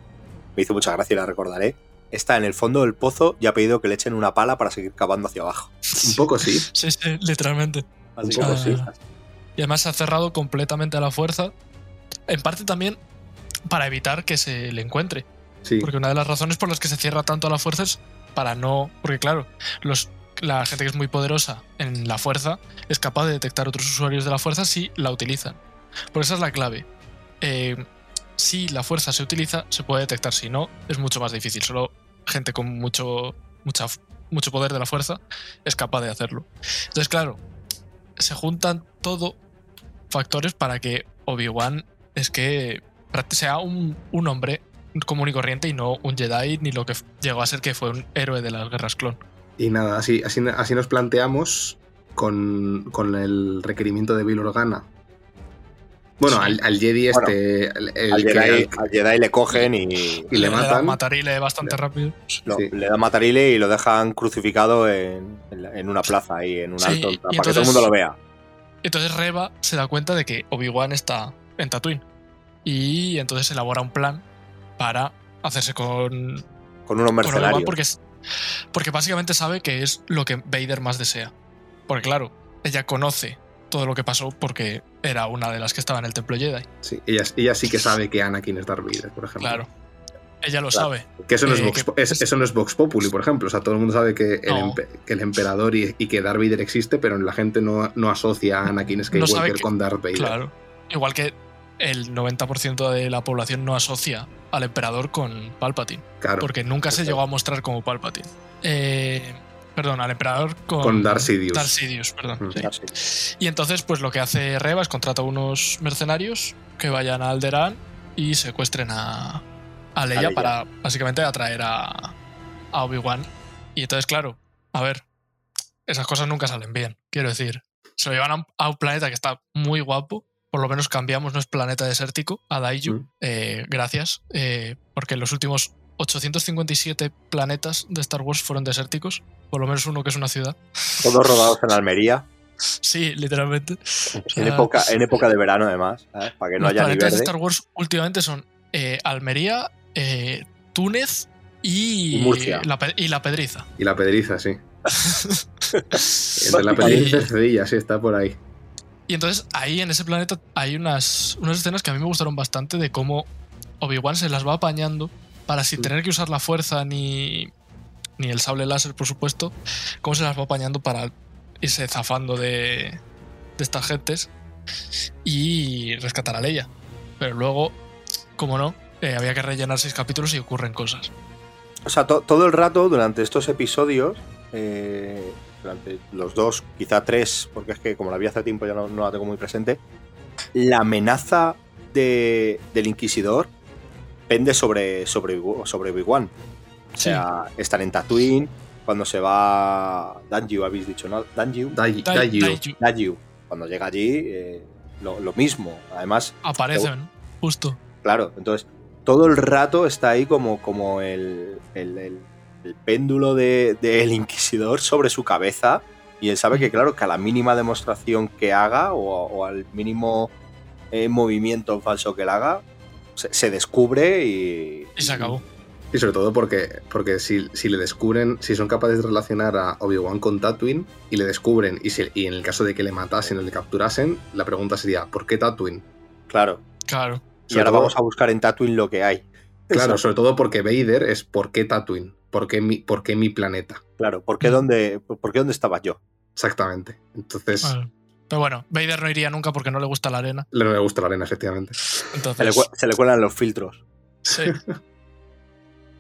me hizo mucha gracia y la recordaré. Está en el fondo del pozo y ha pedido que le echen una pala para seguir cavando hacia abajo. Un poco sí. Sí, sí, literalmente. Así poco sí. Y además se ha cerrado completamente a la fuerza. En parte también para evitar que se le encuentre. Sí. Porque una de las razones por las que se cierra tanto a la fuerza es para no. Porque, claro, los, la gente que es muy poderosa en la fuerza es capaz de detectar otros usuarios de la fuerza si la utilizan. Por esa es la clave. Eh, si la fuerza se utiliza, se puede detectar. Si no, es mucho más difícil. Solo gente con mucho, mucho poder de la fuerza es capaz de hacerlo. Entonces, claro, se juntan todo factores para que Obi-Wan es que sea un, un hombre común y corriente y no un Jedi ni lo que llegó a ser que fue un héroe de las guerras clon. Y nada, así, así, así nos planteamos con, con el requerimiento de Bill Organa. Bueno, Sí. al, al Jedi Bueno, este. el- el Al Jedi, al Jedi le cogen y, Y le da matan. matarile bastante rápido. lo- sí. le dan matarile y lo dejan crucificado en, en una plaza ahí, en un Sí, alto, para que todo el mundo lo vea. Entonces Reba se da cuenta de que Obi-Wan está en Tatooine. Y entonces elabora un plan para hacerse con, Con unos con mercenarios. porque, es- porque básicamente sabe que es lo que Vader más desea. Porque claro, ella conoce todo lo que pasó porque era una de las que estaba en el templo Jedi. sí, ella, ella sí que sabe que Anakin es Darth Vader, por ejemplo. Claro. Ella lo Claro. sabe. Que eso no, es Eh, Vox, que- es- eso no es Vox Populi, por ejemplo. O sea, todo el mundo sabe que, el, No. empe- que el emperador y, y que Darth Vader existe, pero la gente no, no asocia a Anakin sabe Skywalker que- con Darth Vader. Claro. Igual que el 90% de la población no asocia al emperador con Palpatine. Claro, Porque nunca se llegó a mostrar como Palpatine. Eh, perdón, al emperador con, Con Darth Sidious. Darth Sidious, perdón. Mm. sí. Y entonces, pues lo que hace Reba es contrata a unos mercenarios que vayan a Alderaan y secuestren a, a Leia Leia. para básicamente atraer a, a Obi-Wan. Y entonces, claro, a ver, esas cosas nunca salen bien. Quiero decir, se lo llevan a un, a un planeta que está muy guapo. Por lo menos cambiamos, no es planeta desértico, a Daiju. Mm. Eh, gracias. eh, porque los últimos 857 planetas de Star Wars fueron desérticos. Por lo menos uno que es una ciudad. Todos rodados en Almería. Sí, literalmente. En época, en época de verano, además. ¿sabes? Para que no Los haya ni planetas de verde. Star Wars últimamente son eh, Almería, eh, Túnez y, Y Murcia. La, Pe- y la Pedriza. Y la pedriza, sí. Entre la pedriza y Cedilla, sí, está por ahí. Y entonces ahí en ese planeta hay unas, unas escenas que a mí me gustaron bastante de cómo Obi-Wan se las va apañando para sin tener que usar la fuerza ni, ni el sable láser, por supuesto, cómo se las va apañando para irse zafando de, de estas gentes y rescatar a Leia. Pero luego, como no, eh, había que rellenar seis capítulos y ocurren cosas. O sea, to- todo el rato durante estos episodios, eh, durante los dos, quizá tres, porque es que como la vi hace tiempo ya no, no la tengo muy presente, la amenaza de- del Inquisidor pende sobre, sobre, sobre Obi-Wan. O sea, están en Tatooine, cuando se va Danju, habéis dicho, ¿no? Daiju. Danju. Cuando llega allí, eh, lo, lo mismo. Además, Aparecen, justo. Claro, entonces todo el rato está ahí como, como el, el- el- el péndulo de- del inquisidor sobre su cabeza y él sabe que, claro, que a la mínima demostración que haga o, o al mínimo eh, movimiento falso que él haga, se, se descubre y... Y se acabó. Y sobre todo porque, porque si, si le descubren, si son capaces de relacionar a Obi-Wan con Tatooine y le descubren, y, si- y en el caso de que le matasen o le capturasen, la pregunta sería, ¿por qué Tatooine? Claro. Claro. Y Sobre ahora todo- vamos a buscar en Tatooine lo que hay. Claro, Eso, sobre todo porque Vader es ¿por qué Tatooine? ¿Por qué mi, por qué mi planeta? claro. ¿Por qué, dónde, ¿Por qué dónde estaba yo? Exactamente. Entonces, Vale. Pero bueno, Vader no iría nunca porque no le gusta la arena. le no le gusta la arena, efectivamente. Se le, Entonces, se le cuelan los filtros. sí.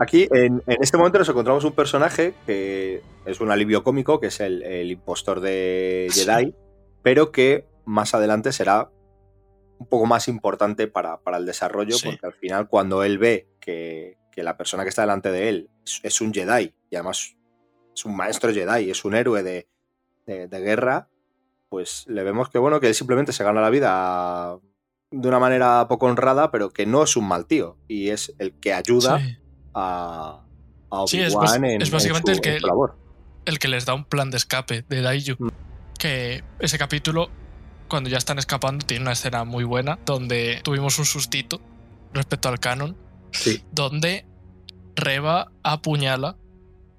Aquí, en, en este momento, nos encontramos un personaje que es un alivio cómico, que es el, el impostor de Sí. Jedi, pero que más adelante será un poco más importante para, para el desarrollo, Sí. porque al final cuando él ve que, que la persona que está delante de él es, es un Jedi, y además es un maestro Jedi, es un héroe de, de- de guerra, pues le vemos que bueno, que él simplemente se gana la vida de una manera poco honrada, pero que no es un mal tío, y es el que ayuda Sí. a, a Sí, es Obi-Wan en, es en básicamente su- el que- labor. el que les da un plan de escape de Daiju. Mm. Que ese capítulo, cuando ya están escapando, tiene una escena muy buena donde tuvimos un sustito respecto al canon, Sí. donde Reba apuñala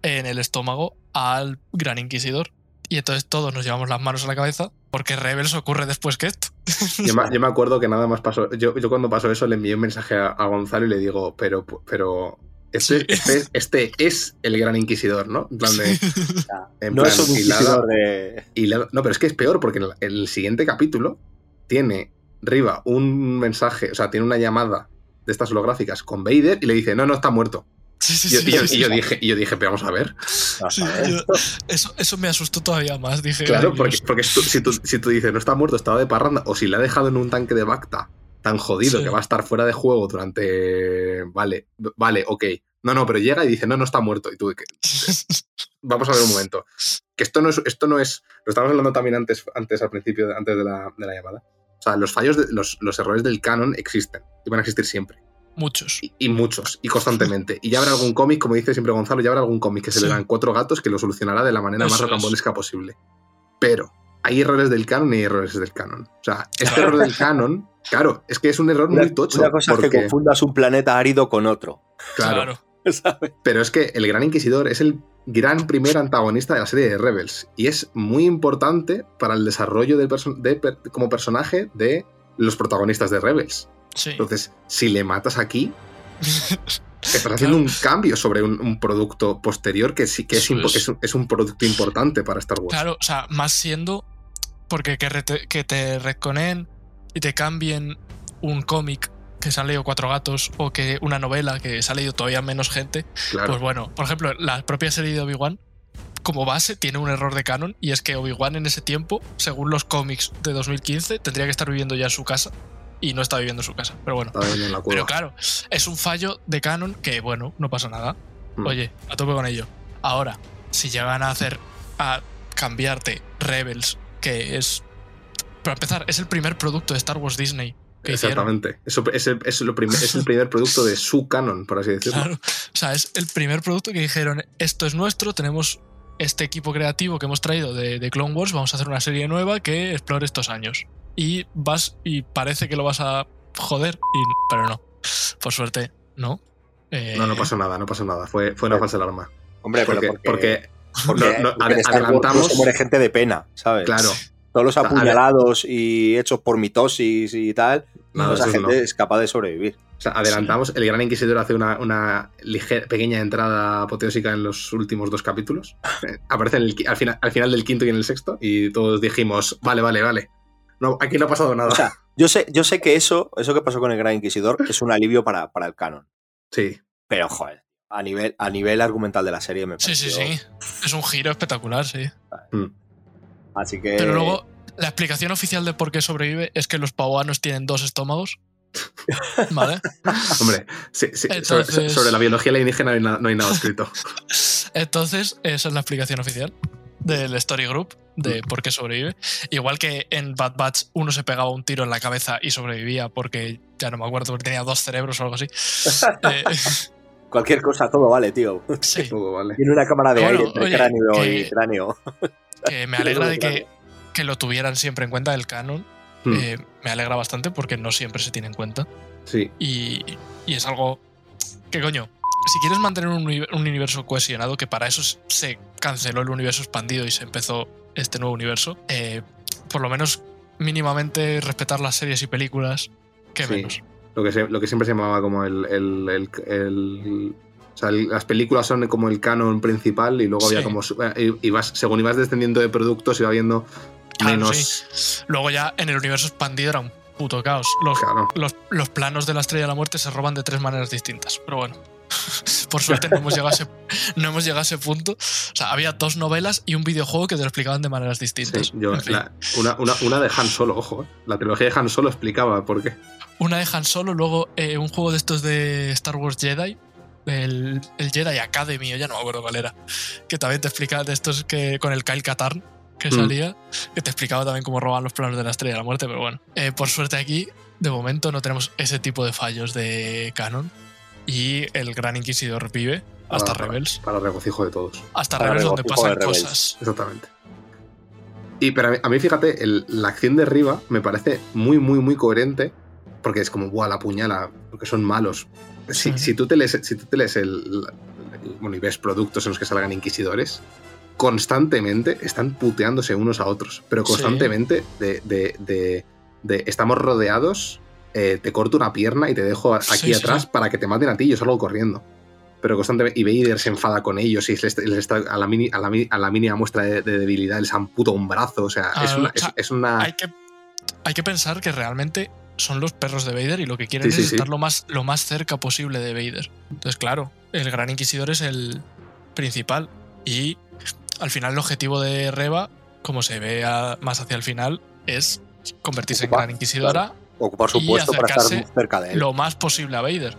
en el estómago al Gran Inquisidor. Y entonces todos nos llevamos las manos a la cabeza porque Rebels ocurre después que esto. Yo me, yo me acuerdo que nada más pasó. Yo, yo cuando pasó eso le envié un mensaje a, a Gonzalo y le digo, pero, pero este, Sí. este, este es el gran inquisidor, ¿no? En plan de. En No plan, es un inquisidor de. hilada- No, pero es que es peor porque en el, en el siguiente capítulo tiene Riva un mensaje, o sea, tiene una llamada de estas holográficas con Vader y le dice, no, no está muerto. Sí, sí, Y yo, sí, y yo- sí, y yo sí. dije, y yo dije, pero vamos a ver. Vamos Sí, a ver. yo- eso, eso me asustó todavía más. Dije, Claro, "Ay, porque, Dios". porque si, tú, si, tú, si tú dices no está muerto, estaba de parranda, o si le ha dejado en un tanque de Bacta tan jodido Sí. que va a estar fuera de juego durante. Vale, vale, ok. No, no, pero llega y dice no, no está muerto. Y tú, que- vamos a ver un momento. Que esto no es. Esto no es lo estábamos hablando también antes, antes al principio, antes de la, de la llamada. O sea, los fallos, de- los, los errores del canon existen y van a existir siempre. Muchos. Y, y muchos, y constantemente. Y ya habrá algún cómic, como dice siempre Gonzalo, ya habrá algún cómic que se Sí. le dan cuatro gatos que lo solucionará de la manera más Eso rocambolesca posible. Pero hay errores del canon y hay errores del canon. O sea, este error del canon, claro, es que es un error Una, muy tocho. una cosa es que porque, confundas un planeta árido con otro. claro, Claro. ¿sabes? pero es que el Gran Inquisidor es el gran primer antagonista de la serie de Rebels. Y es muy importante para el desarrollo del perso- de per- como personaje de los protagonistas de Rebels. Sí. Entonces, si le matas aquí, Estás haciendo un cambio sobre un, un producto posterior que sí que es, Eso impo- es. es un- es un producto importante para Star Wars. Claro, o sea, más siendo porque que, que te reconeen y te cambien un cómic que se han leído cuatro gatos o que una novela que se ha leído todavía menos gente, Claro. pues bueno, por ejemplo, la propia serie de Obi-Wan como base tiene un error de canon y es que Obi-Wan en ese tiempo, según los cómics de 2015, tendría que estar viviendo ya en su casa y no está viviendo en su casa. Pero bueno, pero claro, es un fallo de canon que bueno, no pasa nada. Mm. Oye, a tope con ello. Ahora, si llegan a hacer a cambiarte Rebels, que es para empezar, es el primer producto de Star Wars Disney hicieron. Exactamente. Eso es, el, es lo es el primer producto de su canon, por así decirlo. Claro. O sea, es el primer producto que dijeron, esto es nuestro, tenemos este equipo creativo que hemos traído de, de Clone Wars, vamos a hacer una serie nueva que explore estos años. Y vas y parece que lo vas a joder, y, pero no. Por suerte, no. Eh, No, no pasó nada, no pasó nada. Fue, fue una falsa alarma. Hombre, pero Porque, porque, porque, porque- no, no, adelantamos- muere gente de pena, ¿sabes? claro, Todos los apuñalados y hechos por mitosis y tal, nada, esa gente no. es capaz de sobrevivir. O sea, adelantamos, el Gran Inquisidor hace una, una ligera, pequeña entrada apoteósica en los últimos dos capítulos. Eh, Aparece en el qui- al, final, al final del quinto y en el sexto. Y todos dijimos, vale, vale, vale. No, aquí no ha pasado nada. O sea, yo sé, yo sé que eso, eso que pasó con el Gran Inquisidor es un alivio para, para el canon. sí, Pero, joder, a nivel, a nivel argumental de la serie me Sí, sí, pareció- sí. Es un giro espectacular, sí. Así que. Pero luego, la explicación oficial de por qué sobrevive es que los pauanos tienen dos estómagos. ¿Vale? hombre, sí, sí, sobre, Entonces- sobre la biología alienígena no hay, na- no hay nada escrito. Entonces, esa es la explicación oficial del Story Group de por qué sobrevive. Igual que en Bad Batch uno se pegaba un tiro en la cabeza y sobrevivía porque ya no me acuerdo, porque tenía dos cerebros o algo así. Eh, Cualquier cosa, todo vale, tío. sí, Todo vale. Tiene una cámara de Bueno, aire entre oye, cráneo que- y cráneo. que me alegra de que, que lo tuvieran siempre en cuenta el canon. Hmm, Eh, me alegra bastante porque no siempre se tiene en cuenta. sí, Y, y es algo que, coño, si quieres mantener un, un universo cohesionado, que para eso se canceló el universo expandido y se empezó este nuevo universo, eh, por lo menos mínimamente respetar las series y películas, que Sí. menos. lo que, se- lo que siempre se llamaba como el. el- el- el- o sea, el- las películas son como el canon principal y luego había como. eh, y- y vas, según ibas descendiendo de productos, iba viendo menos. sí. Luego ya en el universo expandido era un puto caos. Los, Claro. los, los planos de la estrella de la muerte se roban de tres maneras distintas. Pero bueno, Por suerte no hemos, llegado a ese, no hemos llegado a ese punto. O sea, había dos novelas y un videojuego que te lo explicaban de maneras distintas. Sí, yo- En fin. la- una, una- una de Han Solo, ojo. eh. La trilogía de Han Solo explicaba por qué. Una de Han Solo, luego eh, un juego de estos de Star Wars Jedi, el, el Jedi Academy, o ya no me acuerdo cuál era, que también te explicaba de estos que con el Kyle Katarn que Mm. salía, que te explicaba también cómo roban los planos de la Estrella de la Muerte, pero bueno, Eh, por suerte aquí, de momento, no tenemos ese tipo de fallos de canon y el Gran Inquisidor vive hasta Rebels, Para regocijo de todos. hasta para Rebels donde pasan cosas. Exactamente. Y pero a mí, a mí, fíjate, el- la acción de Riva me parece muy, muy, muy coherente. Porque es como, ¡buah, la puñala! Porque son malos. Si, si tú te lees, si tú te lees el, el- Bueno, y ves productos en los que salgan inquisidores, constantemente están puteándose unos a otros. Pero Sí. constantemente de, de- de- de estamos rodeados, eh, te corto una pierna y te dejo aquí sí, atrás sí. para que te maten a ti yo salgo corriendo pero constantemente. Y Vader se enfada con ellos y les, les está- a, la mini- a, la, a la mínima muestra de, de debilidad les amputa un brazo. O sea, es una. o sea, es, es una hay que, hay que pensar que realmente son los perros de Vader y lo que quieren Sí, es sí. estar lo más, lo más cerca posible de Vader. Entonces, claro, el Gran Inquisidor es el principal. Y al final el objetivo de Reba, como se ve a- más hacia el final, es convertirse en Gran Inquisidora Ocupar su Y puesto para estar acercarse cerca de él. lo más posible a Vader.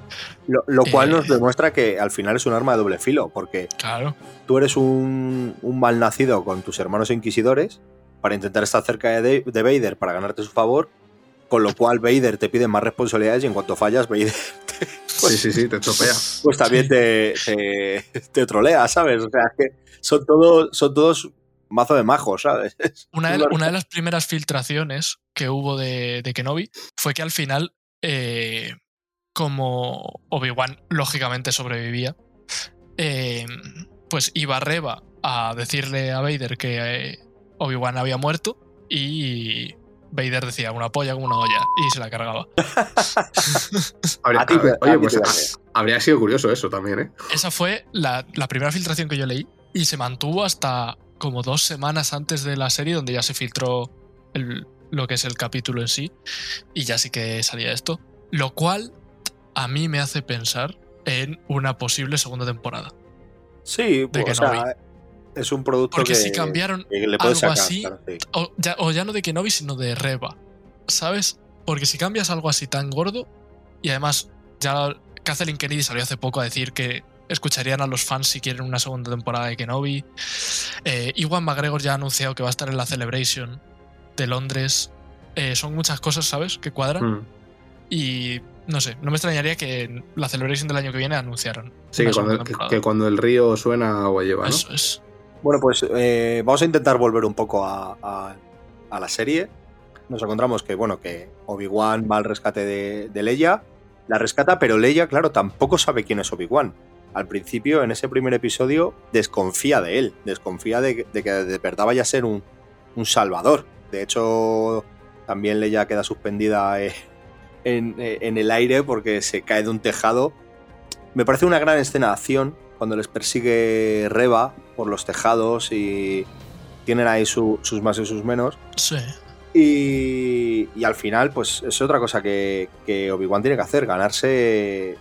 Lo, lo cual Eh, nos demuestra que al final es un arma de doble filo, porque Claro. tú eres un, un mal nacido con tus hermanos inquisidores para intentar estar cerca de, de Vader para ganarte su favor, con lo cual Vader te pide más responsabilidades y en cuanto fallas, Vader sí, sí, sí, te chopea. pues también te, te, te trolea, ¿sabes? O sea, es que son todos, son todos mazo de majos, ¿sabes? Una de, Una- una de las primeras filtraciones que hubo de, de Kenobi fue que al final, eh, como Obi-Wan lógicamente sobrevivía, eh, pues iba Reba a decirle a Vader que eh, Obi-Wan había muerto y Vader decía una polla como una olla y se la cargaba. Habría- A ti a- te- a oye, pues a- habría sido curioso eso también, ¿eh? Esa fue la, la primera filtración que yo leí y se mantuvo hasta como dos semanas antes de la serie donde ya se filtró el- lo que es el capítulo en sí y ya sí que salía esto. Lo cual a mí me hace pensar en una posible segunda temporada. Sí, De pues, o sea, es un producto Porque que, si cambiaron que le puedes algo sacar. así, sí. o ya, o ya no de Kenobi, sino de Reba. ¿Sabes? Porque si cambias algo así tan gordo, y además ya Kathleen Kennedy salió hace poco a decir que escucharían a los fans si quieren una segunda temporada de Kenobi. Eh, Iwan McGregor ya ha anunciado que va a estar en la Celebration de Londres. Eh, son muchas cosas, ¿sabes? Que cuadran. Mm. Y no sé, no me extrañaría que la Celebration del año que viene anunciaran. Sí, que cuando, que cuando el río suena agua lleva, ¿no? Eso es. Bueno, pues eh, vamos a intentar volver un poco a, la serie. Nos encontramos que, bueno, que Obi-Wan va al rescate de, Leia, la rescata, pero Leia, claro, tampoco sabe quién es Obi-Wan. Al principio, en ese primer episodio, desconfía de él, desconfía de, de que de verdad vaya a ser un, un salvador. De hecho, también Leia queda suspendida eh, en, eh, en el aire porque se cae de un tejado. Me parece una gran escena de acción cuando les persigue Reba por los tejados y tienen ahí su- sus más y sus menos. Sí. Y, y al final, pues es otra cosa que, que Obi-Wan tiene que hacer, ganarse,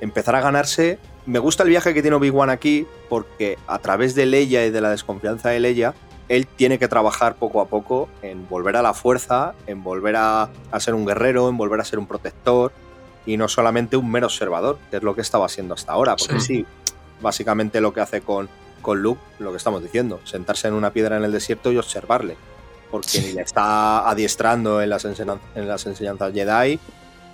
empezar a ganarse. Me gusta el viaje que tiene Obi-Wan aquí porque a través de Leia y de la desconfianza de Leia, él tiene que trabajar poco a poco en volver a la fuerza, en volver a, a ser un guerrero, en volver a ser un protector y no solamente un mero observador, que es lo que estaba siendo hasta ahora. Porque Sí. sí, básicamente lo que hace con, con Luke, lo que estamos diciendo, sentarse en una piedra en el desierto y observarle porque ni le está adiestrando en las, enseñan- en las enseñanzas Jedi,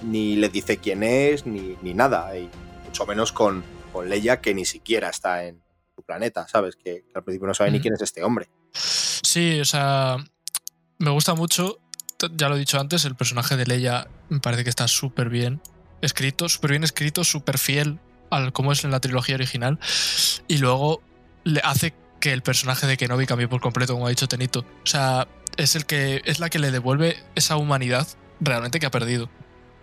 ni le dice quién es, ni, ni nada, y mucho menos con, con Leia, que ni siquiera está en su planeta, ¿sabes? Que, que al principio no sabe ni quién es este hombre. Sí, o sea, me gusta mucho, ya lo he dicho antes, el personaje de Leia me parece que está súper bien escrito, súper bien escrito, súper fiel al cómo es en la trilogía original, y luego le hace que el personaje de Kenobi cambie por completo, como ha dicho Tenito. O sea, es, el que, es la que le devuelve esa humanidad realmente que ha perdido.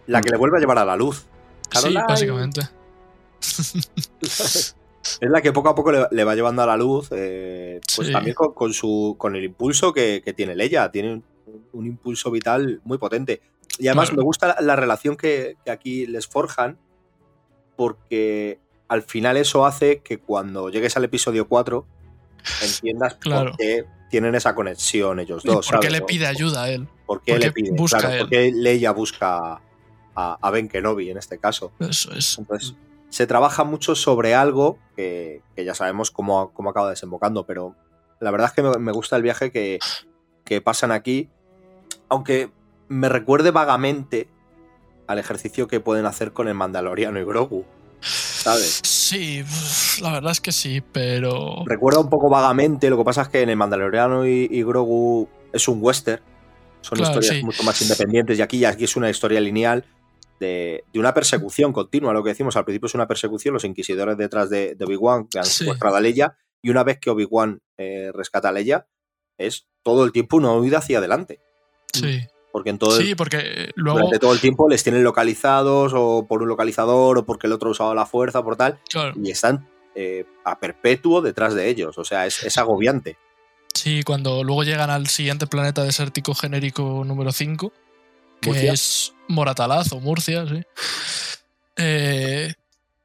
La que le vuelve a llevar a la luz. Sí, básicamente. Es la que poco a poco le, le va llevando a la luz, eh, pues Sí. también con, con su, con el impulso que, que tiene Leia. Tiene un, un impulso vital muy potente. Y además Claro. me gusta la, la relación que, que aquí les forjan, porque al final eso hace que cuando llegues al episodio 4 entiendas Claro. por qué tienen esa conexión ellos ¿Y dos. ¿Por qué le pide ayuda a él? ¿Por qué le pide? busca Claro, él? ¿Por qué Leia busca a, a Ben Kenobi en este caso? Eso es. Entonces, se trabaja mucho sobre algo que, que ya sabemos cómo, cómo acaba desembocando, pero la verdad es que me, me gusta el viaje que, que pasan aquí, aunque me recuerde vagamente al ejercicio que pueden hacer con el Mandaloriano y Grogu, ¿sabes? Sí, la verdad es que sí, pero. Recuerda un poco vagamente, lo que pasa es que en el Mandaloriano y, y Grogu es un western, son Claro, historias sí. mucho más independientes y aquí, aquí es una historia lineal de, de una persecución continua, lo que decimos al principio es una persecución, los inquisidores detrás de, de Obi-Wan que han Sí. secuestrado a Leia y una vez que Obi-Wan eh, rescata a Leia es todo el tiempo una huida hacia adelante, Sí. Porque en todo el- Sí, porque luego. durante todo el tiempo les tienen localizados o por un localizador o porque el otro ha usado la fuerza por tal Claro, y están eh, a perpetuo detrás de ellos, o sea, es, es agobiante. sí, cuando luego llegan al siguiente planeta desértico genérico número 5, que Murcia. es Moratalaz o Murcia, sí. Eh,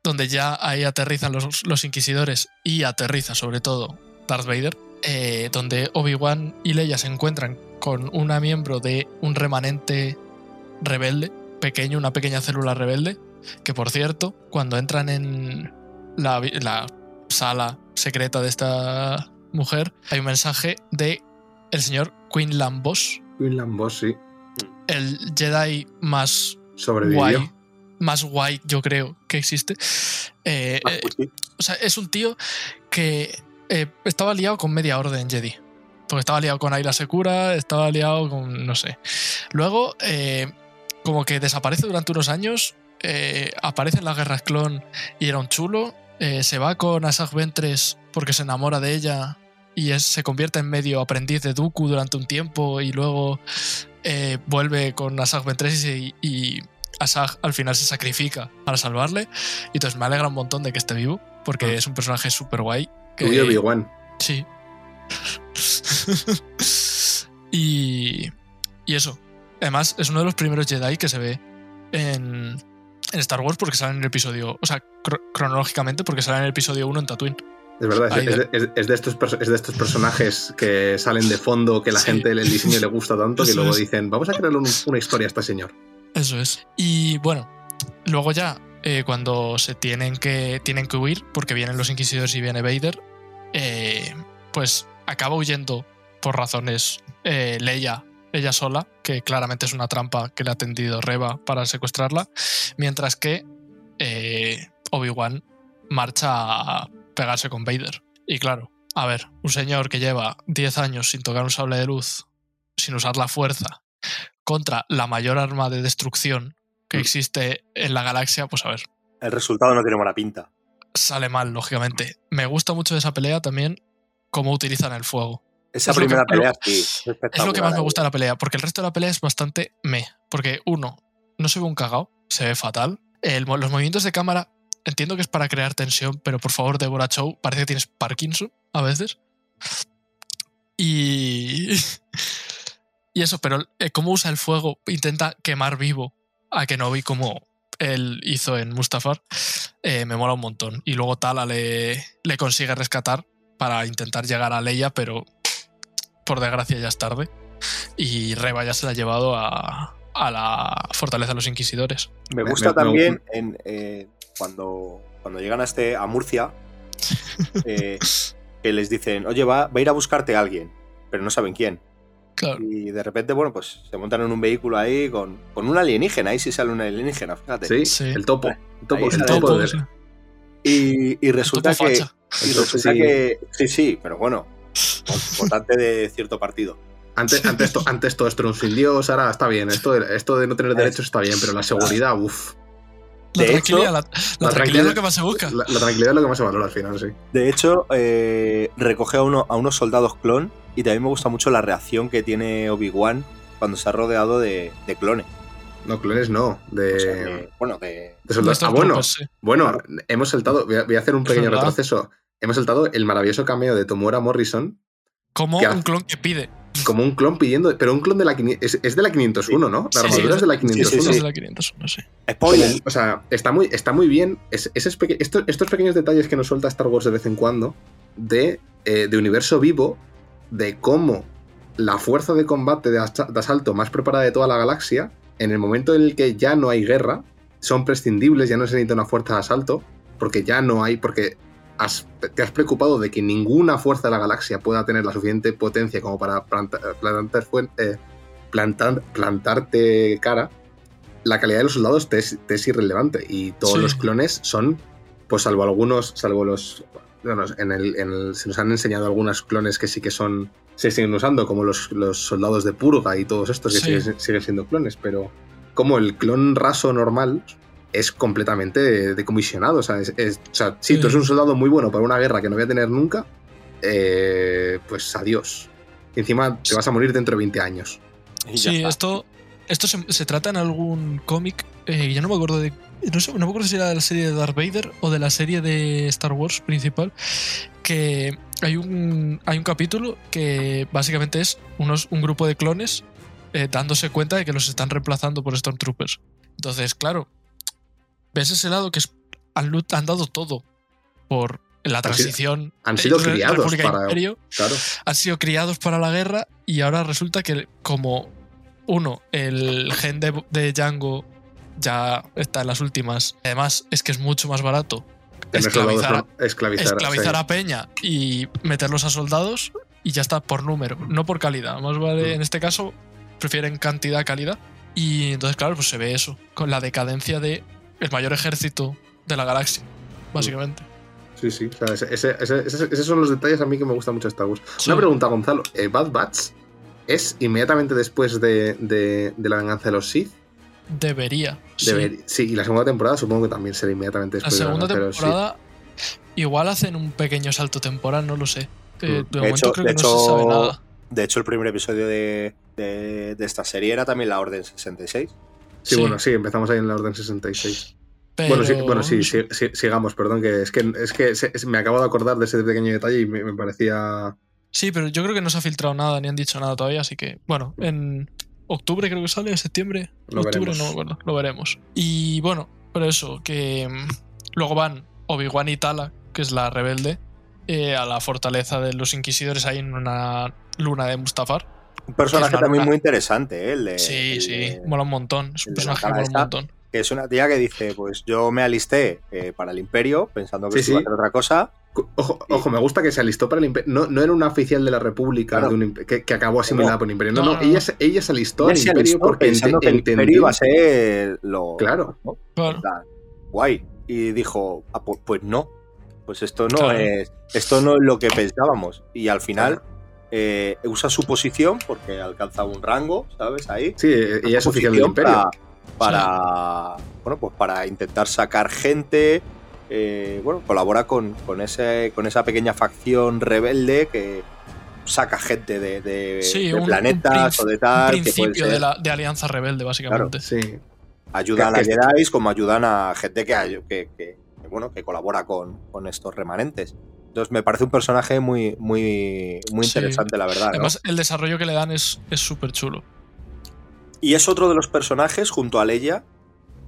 donde ya ahí aterrizan los, los inquisidores y aterriza sobre todo Darth Vader, eh, donde Obi-Wan y Leia se encuentran con una miembro de un remanente rebelde, pequeño, una pequeña célula rebelde, que por cierto, cuando entran en la, sala secreta de esta mujer, hay un mensaje de el señor Quinlan Boss, Quinlan Boss, sí. el Jedi más Sobrevivió. guay, más guay, yo creo, que existe. Eh, Ah, eh, pues sí. o sea, es un tío que eh, estaba liado con media orden Jedi. Porque estaba liado con Ayla Secura, estaba liado con. no sé. Luego, eh, como que desaparece durante unos años, eh, aparece en las guerras clon y era un chulo. eh, se va con Asajj Ventress porque se enamora de ella y es- se convierte en medio aprendiz de Dooku durante un tiempo y luego vuelve con Asajj Ventress y, y Asajj al final se sacrifica para salvarle. Y entonces me alegra un montón de que esté vivo porque Ah. es un personaje súper guay. Y Obi-Wan. Sí. y, y eso. Además, es uno de los primeros Jedi que se ve en, en Star Wars porque sale en el episodio. O sea, cro- cronológicamente porque sale en el episodio 1 en Tatooine. Es verdad, es, de- es- es de estos, es de estos personajes que salen de fondo, que la Sí. gente, el diseño le gusta tanto, que luego dicen, vamos a crearle un- una historia a este señor. Eso es. Y bueno, luego ya, eh, cuando se tienen que, tienen que huir, porque vienen los inquisidores y viene Vader, eh, pues acaba huyendo por razones eh, Leia, ella sola, que claramente es una trampa que le ha tendido Reba para secuestrarla, mientras que eh, Obi-Wan marcha a pegarse con Vader. Y claro, a ver, un señor que lleva 10 años sin tocar un sable de luz, sin usar la fuerza, contra la mayor arma de destrucción que Mm. existe en la galaxia, pues a ver, El resultado no tiene buena pinta. sale mal, lógicamente. Me gusta mucho de esa pelea también cómo utilizan el fuego. Esa Es lo que- primera pelea lo- sí, es Es lo que más me eh. gusta de la pelea, porque el resto de la pelea es bastante me. Porque uno, no se ve un cagao, se ve fatal. El los movimientos de cámara, entiendo que es para crear tensión, pero por favor, Deborah Chow, parece que tienes Parkinson a veces. Y. Y eso, pero eh, cómo usa el fuego, intenta quemar vivo a Kenobi como él hizo en Mustafar, eh, me mola un montón. Y luego Tala le, le consigue rescatar para intentar llegar a Leia, pero por desgracia ya es tarde. Y Reba ya se la ha llevado a, a la fortaleza de los inquisidores. Me gusta me- también en, eh, cuando, cuando llegan a, este, a Murcia eh, que les dicen, oye, va, va a ir a buscarte alguien, pero no saben quién. Claro. Y de repente, bueno, pues se montan en un vehículo ahí con, con un alienígena. Ahí sí sale un alienígena, fíjate. Sí, Sí. el topo. El topo, el topo topo, de- sí. Y, y El resulta topo que. Y resulta sí. que. Sí, sí, pero bueno. Votante de cierto partido. Antes, antes, to- antes todo esto era un sin Dios, ahora está bien. Esto de, esto de no tener derechos está bien, pero la seguridad, uff. La tranquilidad, la, la tranquilidad es lo que más se busca. La, la tranquilidad es lo que más se valora al final, sí. De hecho, eh, recoge a, uno, a unos soldados clon y también me gusta mucho la reacción que tiene Obi-Wan cuando se ha rodeado de, de clones. No, clones no. De, O sea, de- bueno, de, soldados. Ah, bueno, sí. bueno, Claro. hemos saltado. Voy a, voy a hacer un pequeño verdad. retroceso. Hemos saltado el maravilloso cameo de Tomuera Morrison. Como ¿Qué un hace? clon que pide. como un clon pidiendo. Pero un clon de la. Es, es de la 501, ¿no? La Sí, armadura sí, es de la sí, sí, 501. Eso sí. es de la 501, sí. Spoiler. O sea, está muy, está muy bien. Es- esos peque- estos pequeños detalles que nos suelta Star Wars de vez en cuando, de, eh, de universo vivo, de cómo la fuerza de combate de, de asalto más preparada de toda la galaxia, en el momento en el que ya no hay guerra, son prescindibles, ya no se necesita una fuerza de asalto, porque ya no hay, porque has- te has preocupado de que ninguna fuerza de la galaxia pueda tener la suficiente potencia como para planta- plantar, fuen- eh, plantar- plantarte cara, la calidad de los soldados te es, te es irrelevante y todos Sí. los clones son, pues salvo algunos, salvo los... Bueno, en el, en el- se nos han enseñado algunos clones que sí que son se siguen usando, como los, los soldados de purga y todos estos que Sí. siguen, siguen siendo clones, pero como el clon raso normal es completamente decomisionado. O sea, es, es- o sea, si Sí. tú eres un soldado muy bueno para una guerra que no voy a tener nunca, eh, pues adiós. Y encima te vas a morir dentro de 20 años. Sí, esto, esto se, se trata en algún cómic, eh, ya no me acuerdo de... No, sé, no me acuerdo si era de la serie de Darth Vader o de la serie de Star Wars principal, que hay un, hay un capítulo que básicamente es unos, un grupo de clones eh, dándose cuenta de que los están reemplazando por Stormtroopers. Entonces, claro, ves ese lado que es, han, han dado todo por la Han sido- transición. han sido criados República para- Imperio Claro. han sido criados para la guerra y ahora resulta que como uno, el gen de, de Django ya está en las últimas. Además, es que es mucho más barato esclavizar, a- esclavizar. esclavizar sí. a Peña y meterlos a soldados y ya está por número, no por calidad. Más vale, Mm. en este caso, prefieren cantidad calidad. Y entonces, claro, pues se ve eso, con la decadencia de el mayor ejército de la galaxia, básicamente. Sí, sí. o sea, ese- ese- ese- ese- esos son los detalles a mí que me gustan mucho Star Wars. Sí. Una pregunta, Gonzalo. eh, ¿Bad Batch es inmediatamente después de, de- de la venganza de los Sith? Debería. sí. Deber- sí. y la segunda temporada supongo que también será inmediatamente La después segunda de la venganza de los Sith. temporada igual hacen un pequeño salto temporal, no lo sé. Eh, Mm. de, De momento hecho- creo de que no se sabe hecho, nada. De hecho, el primer episodio de, de- de esta serie era también la Orden 66. Sí, Sí. bueno, sí, empezamos ahí en la Orden 66. Pero, Bueno, sí, bueno, sí, sí, sí, sigamos, perdón, que es que, es que se- me acabo de acordar de ese pequeño detalle y me, me parecía... Sí, pero yo creo que no se ha filtrado nada ni han dicho nada todavía, así que, bueno, en octubre creo que sale, en septiembre, Lo octubre, veremos. no me acuerdo, lo veremos. Y bueno, pero eso, que mm, luego van Obi-Wan y Tala, que es la rebelde, eh, a la fortaleza de los inquisidores ahí en una luna de Mustafar. Un personaje también muy interesante, ¿eh? El de- Sí, el sí, de- mola un montón. Es un personaje que mola un esta. montón. que es una tía que dice, pues yo me alisté eh, para el imperio, pensando que Sí, iba a hacer otra cosa. Ojo, ojo, me gusta que se alistó para el imperio. No, no era una oficial de la República Claro. de un impe- que, que acabó asimilada No. por el imperio. No, No, no, no, no. ella, se- ella se alistó al imperio alistó porque pensando ente- que el entendió- imperio iba a ser lo... Claro. ¿no? Claro. Guay. Y dijo, "Ah, pu- pues, no. Pues esto no Claro. es. Esto no es lo que pensábamos. Y al final Claro. Eh, usa su posición porque alcanza un rango, ¿sabes? Ahí. Sí, ella es Su oficial del posición imperio. Para, para, bueno, pues para intentar sacar gente. eh, bueno, colabora con, con, ese, con esa pequeña facción rebelde que saca gente de, de- Sí, de un- un planetas o de Un tal. que puede principio de, la, de alianza rebelde, básicamente. Sí. ayudan Que- a Jedi como ayudan a gente que, que, que- que, bueno, que colabora con, con estos remanentes. Entonces me parece un personaje muy, muy, muy Sí. interesante, la verdad. ¿no? Además, el desarrollo que le dan es súper chulo. Y es otro de los personajes, junto a Leia,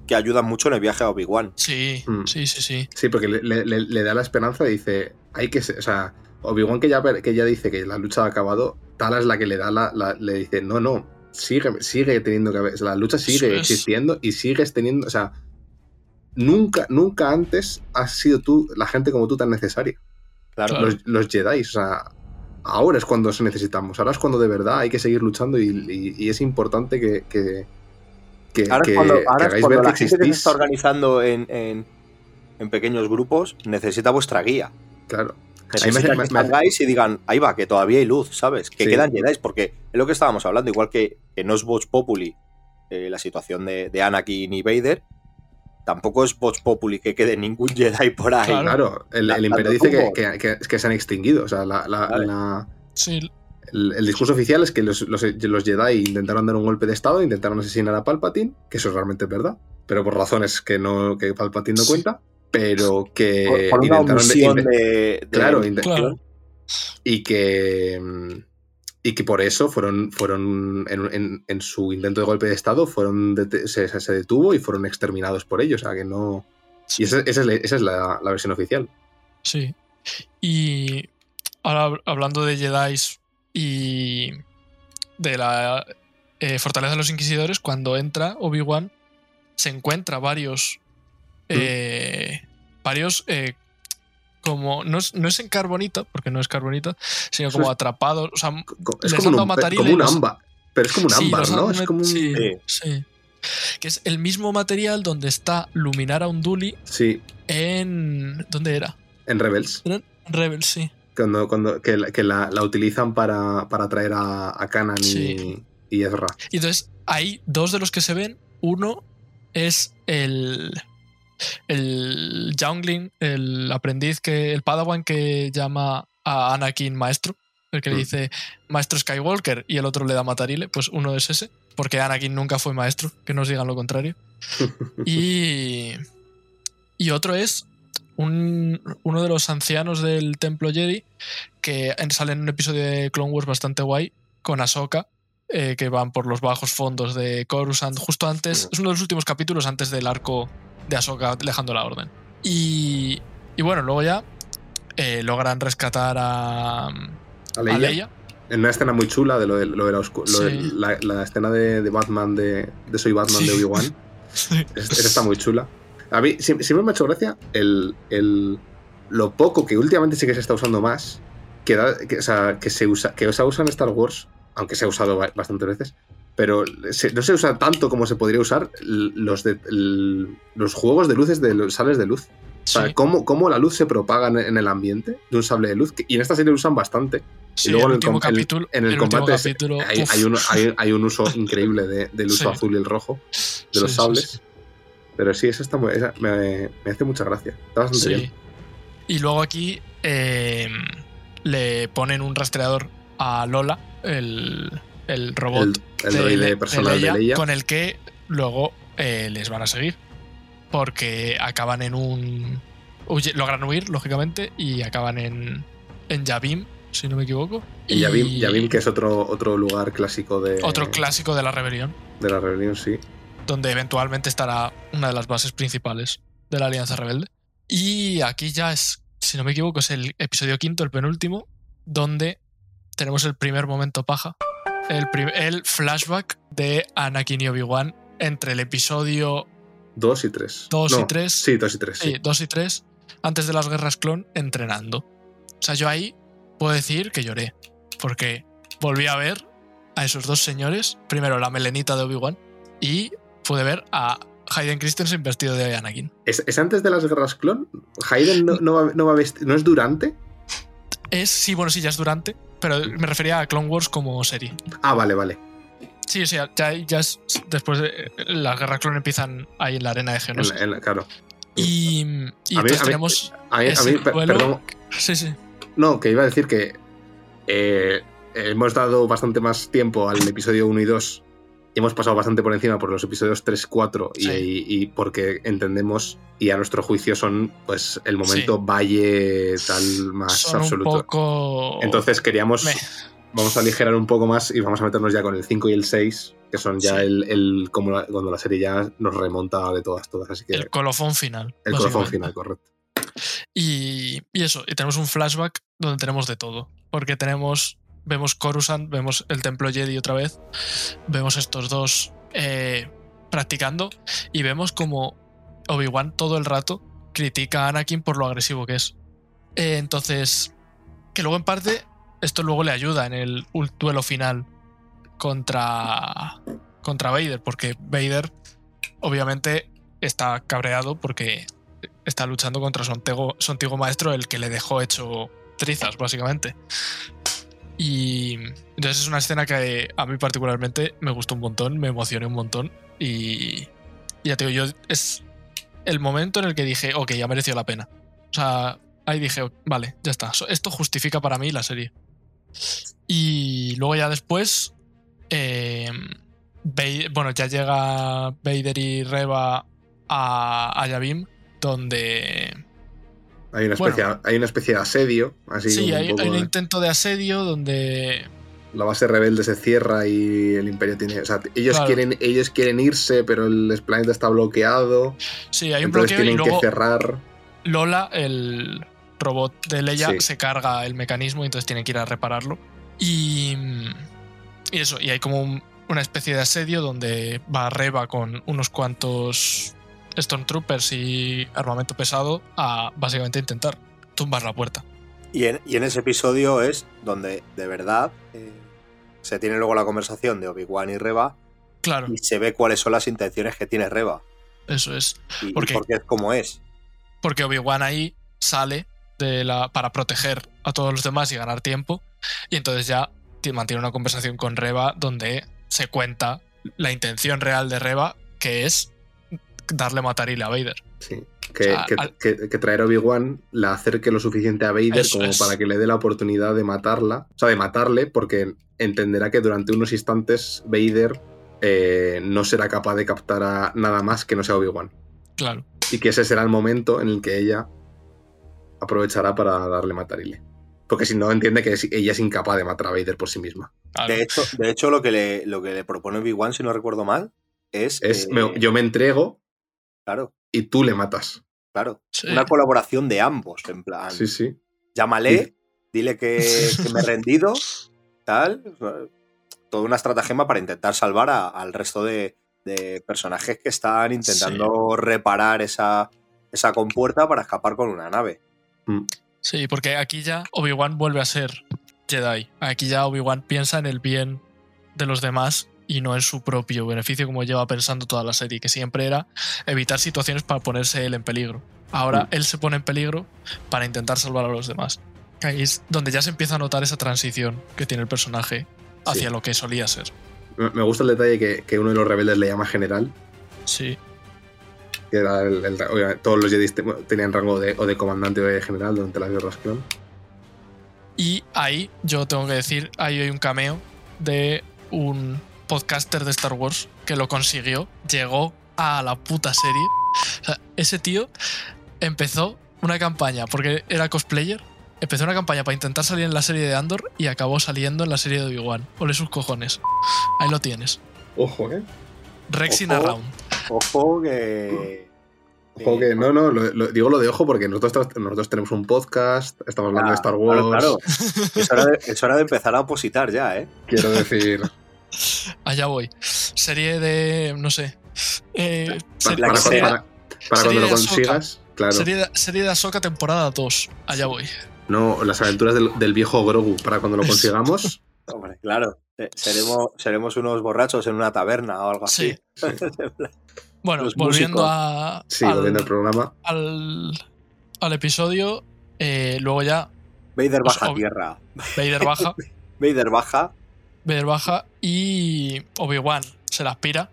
que ayudan mucho en el viaje a Obi-Wan. Sí, Mm. sí, sí, sí. Sí, porque le, le- le- le da la esperanza y dice, hay que, se- o sea, Obi-Wan que ya, que ya dice que la lucha ha acabado, Tala es la que le da la, la- le dice, no, no, sigue, sigue teniendo que haber, o sea, la lucha sigue es. existiendo y sigues teniendo, o sea, nunca, nunca antes has sido tú, la gente como tú tan necesaria. Claro. Los, los Jedi, o sea, ahora es cuando os necesitamos, ahora es cuando de verdad hay que seguir luchando y, y- y es importante que, que, que- Ahora es que- cuando, que ahora cuando ver la que gente que se está organizando en, en- en pequeños grupos necesita vuestra guía. Claro. Necesita me- que me- salgáis y digan, ahí va, que todavía hay luz, ¿sabes? Que Sí. quedan Jedi, porque es lo que estábamos hablando, igual que, que no es Vox Populi eh, la situación de, de Anakin y Vader, tampoco es Vox Populi que quede ningún Jedi por ahí. Claro. Claro, el, Imperio dice que, que- que- que se han extinguido. O sea, la- la- Vale. la- Sí, el, el discurso oficial es que los, los- los Jedi intentaron dar un golpe de estado, intentaron asesinar a Palpatine, que eso realmente es verdad, pero por razones que no que Palpatine no Sí. cuenta, pero que Por, por una intentaron de- de, de- claro, de- inte- Claro. y que mm, Y que por eso fueron, fueron en, en- en su intento de golpe de Estado, fueron se, se detuvo y fueron exterminados por ellos. O sea que no. Y esa, esa es, la, esa es la- la versión oficial. Sí. Y ahora hab- hablando de Jedi y de la eh, Fortaleza de los Inquisidores, cuando entra Obi-Wan, se encuentra varios. eh, varios. eh, como. No es, no es en carbonita, porque no es carbonita, sino como es- atrapados. O sea, Es Les como un, matarile como un ámbar. Pero es como un Sí, ámbar, ¿no? Es como un. sí. Que es el mismo material donde está Luminara Unduli Sí, en. ¿Dónde era? en Rebels. En Rebel, sí. Cuando, cuando, que la, que la- la utilizan para, para traer a, a Kanan Sí. y, y Ezra. Y entonces hay dos de los que se ven. Uno es el. El Youngling, el aprendiz que. El Padawan que llama a Anakin maestro. El que le Mm. dice maestro Skywalker y el otro le da matarile. Pues uno es ese. Porque Anakin nunca fue maestro. Que nos digan lo contrario. Y. Y otro es un- uno de los ancianos del Templo Jedi que sale en un episodio de Clone Wars bastante guay con Ahsoka, eh, que van por los bajos fondos de Coruscant, justo antes. Es uno de los últimos capítulos antes del arco de Ahsoka dejando la orden. Y, y bueno, luego ya eh, logran rescatar a, A a Leia. En una escena muy chula de lo de, lo de la, lo de Sí. la, la escena de, de Batman, de, Soy Batman Sí. de Obi-Wan. Es- Esa está muy chula. A mí sie- siempre me ha hecho gracia el, el- lo poco que últimamente sí que se está usando más, que, da- que, o sea, que se usa, que se usa en Star Wars, aunque se ha usado ba- bastantes veces, pero se- no se usa tanto como se podría usar los, de, los juegos de luces de los sables de luz. O sea, cómo, cómo la luz se propaga en- el ambiente de un sable de luz. y en esta serie lo usan bastante. sí, luego el en el último el- capítulo. En el, último combate capítulo, hay, un, hay- hay un uso increíble de- del uso Sí. azul y el rojo de los sables. Pero sí, eso está muy, esa me, me hace mucha gracia. Está bastante bien. Y luego aquí eh, le ponen un rastreador a Lola, el, el robot El, el droide Le- personal de Leia. con el que luego eh, les van a seguir. Porque acaban en un. huye- logran huir, lógicamente, y acaban en, en Yavim, si no me equivoco. Y Yavim, Yavim, que es otro, otro lugar clásico de, Otro clásico de la rebelión, de la rebelión, sí. donde eventualmente estará una de las bases principales de la Alianza Rebelde. Y aquí ya es, si no me equivoco, es el episodio quinto, el penúltimo, donde tenemos el primer momento paja. El, el flashback de Anakin y Obi-Wan entre el episodio Dos y tres. Dos y No, tres. Sí, dos y tres. Sí. Sí, 2 y 3, antes de las guerras clon, entrenando. O sea, yo ahí puedo decir que lloré, porque volví a ver a esos dos señores, primero la melenita de Obi-Wan, y pude ver a Hayden Christensen vestido de Anakin. ¿Es, es antes de las guerras clon? ¿Hayden no, no, va, no, va vesti- no es durante? Es, sí, bueno, sí, ya es durante, pero me refería a Clone Wars como serie. Ah, vale, vale. Sí, o sea, ya, ya es después de las guerras clon empiezan ahí en la arena de En Geonosis. la- en la- claro. Y, y A entonces mí- tenemos A mí, a ese mí, perdón, Sí, sí. No, que iba a decir que eh, hemos dado bastante más tiempo al episodio 1 y 2. Hemos pasado bastante por encima por los episodios 3, 4 y, Sí. y- y porque entendemos y a nuestro juicio son pues el momento Sí. valle tal más Son absoluto. un poco... Entonces queríamos, vamos a aligerar un poco más y vamos a meternos ya con el 5 y el 6, que son ya Sí. el, el- como la- cuando la serie ya nos remonta de todas, todas. Así que el colofón final. el colofón final, correcto. Y, y eso, y tenemos un flashback donde tenemos de todo. Porque tenemos, vemos Coruscant, vemos el templo Jedi otra vez, vemos estos dos eh, practicando y vemos como Obi-Wan todo el rato critica a Anakin por lo agresivo que es. Eh, entonces, que luego en parte esto luego le ayuda en el duelo final contra, contra Vader, porque Vader obviamente está cabreado porque está luchando contra su antiguo, su antiguo maestro, el que le dejó hecho trizas, básicamente. Y entonces es una escena que a mí particularmente me gustó un montón, me emocioné un montón y, ya te digo, yo es el momento en el que dije, ok, ya mereció la pena. O sea, ahí dije, vale, ya está, esto justifica para mí la serie. Y luego ya después, eh, bueno, ya llega Vader y Reva a, a Yavim, donde Hay una Bueno. especie, hay una especie de asedio, así Sí, un hay, poco, hay un intento de asedio donde la base rebelde se cierra y el imperio tiene. O sea, ellos, Claro. quieren, ellos quieren irse, pero el planeta está bloqueado. Sí, hay un bloqueo y tienen luego que cerrar. Lola, el robot de Leia, Sí. se carga el mecanismo y entonces tiene que ir a repararlo. Y, y eso, y hay como un- una especie de asedio donde va Reba con unos cuantos Stormtroopers y armamento pesado a básicamente intentar tumbar la puerta. Y en, y en ese episodio es donde de verdad eh, se tiene luego la conversación de Obi-Wan y Reba Claro, y se ve cuáles son las intenciones que tiene Reba eso es. y, y ¿Por qué? por qué es como es. Porque Obi-Wan ahí sale de la, para proteger a todos los demás y ganar tiempo. Y entonces ya ti- mantiene una conversación con Reba donde se cuenta la intención real de Reba, que es darle matarile a Vader. Sí. Que, O sea, que- al- que- que traer a Obi-Wan la acerque lo suficiente a Vader Eso como es. para que le dé la oportunidad de matarla. O sea, de matarle, porque entenderá que durante unos instantes Vader eh, no será capaz de captar a nada más que no sea Obi-Wan. Claro. Y que ese será el momento en el que ella aprovechará para darle matarile. Porque si no, entiende que ella es incapaz de matar a Vader por sí misma. claro. De hecho, de hecho lo, que le, lo que le propone Obi-Wan, si no recuerdo mal, es. Es, eh, me- yo me entrego Claro, y tú le matas. claro. Sí. Una colaboración de ambos, en plan. Sí, sí. Llámale, dile que, que me he rendido, tal. Toda una estratagema para intentar salvar a- al resto de, de personajes que están intentando reparar esa, esa compuerta para escapar con una nave. Sí, porque aquí ya Obi-Wan vuelve a ser Jedi. Aquí ya Obi-Wan piensa en el bien de los demás y no en su propio beneficio como lleva pensando toda la serie, que siempre era evitar situaciones para ponerse él en peligro. Ahora Mm. él se pone en peligro para intentar salvar a los demás. Ahí es donde ya se empieza a notar esa transición que tiene el personaje hacia Sí. lo que solía ser. Me gusta el detalle que, que uno de los rebeldes le llama general. Sí, Que era el- todos los Jedi te- tenían rango de, o de comandante o de general durante las guerras clon. Y ahí yo tengo que decir, ahí hay un cameo de un podcaster de Star Wars que lo consiguió, llegó a la puta serie. O sea, ese tío empezó una campaña, porque era cosplayer, empezó una campaña para intentar salir en la serie de Andor y acabó saliendo en la serie de Obi-Wan. Ole sus cojones. Ahí lo tienes. Ojo, ¿eh? Rexing Ojo. Around. Ojo que. Ojo que no, no, lo- lo- digo lo de ojo porque nosotros, nosotros tenemos un podcast, estamos hablando de Star Wars. Claro, claro. Es hora, de, es hora de empezar a opositar ya, ¿eh? Quiero decir, Allá voy. Serie de. no sé. Eh, para, que serie- sea. para- para serie cuando lo Ahsoka. consigas, claro. Serie de, serie de Ahsoka temporada 2. Allá voy. No, las aventuras del, del viejo Grogu, para cuando lo consigamos. Hombre, claro. Eh, Seremos, seremos unos borrachos en una taberna o algo así. Sí. Bueno, Los volviendo a, Sí, al, volviendo al programa. al, al episodio, eh, luego ya Vader baja a tierra. Vader baja, Vader baja. Vader baja y Obi-Wan se la aspira.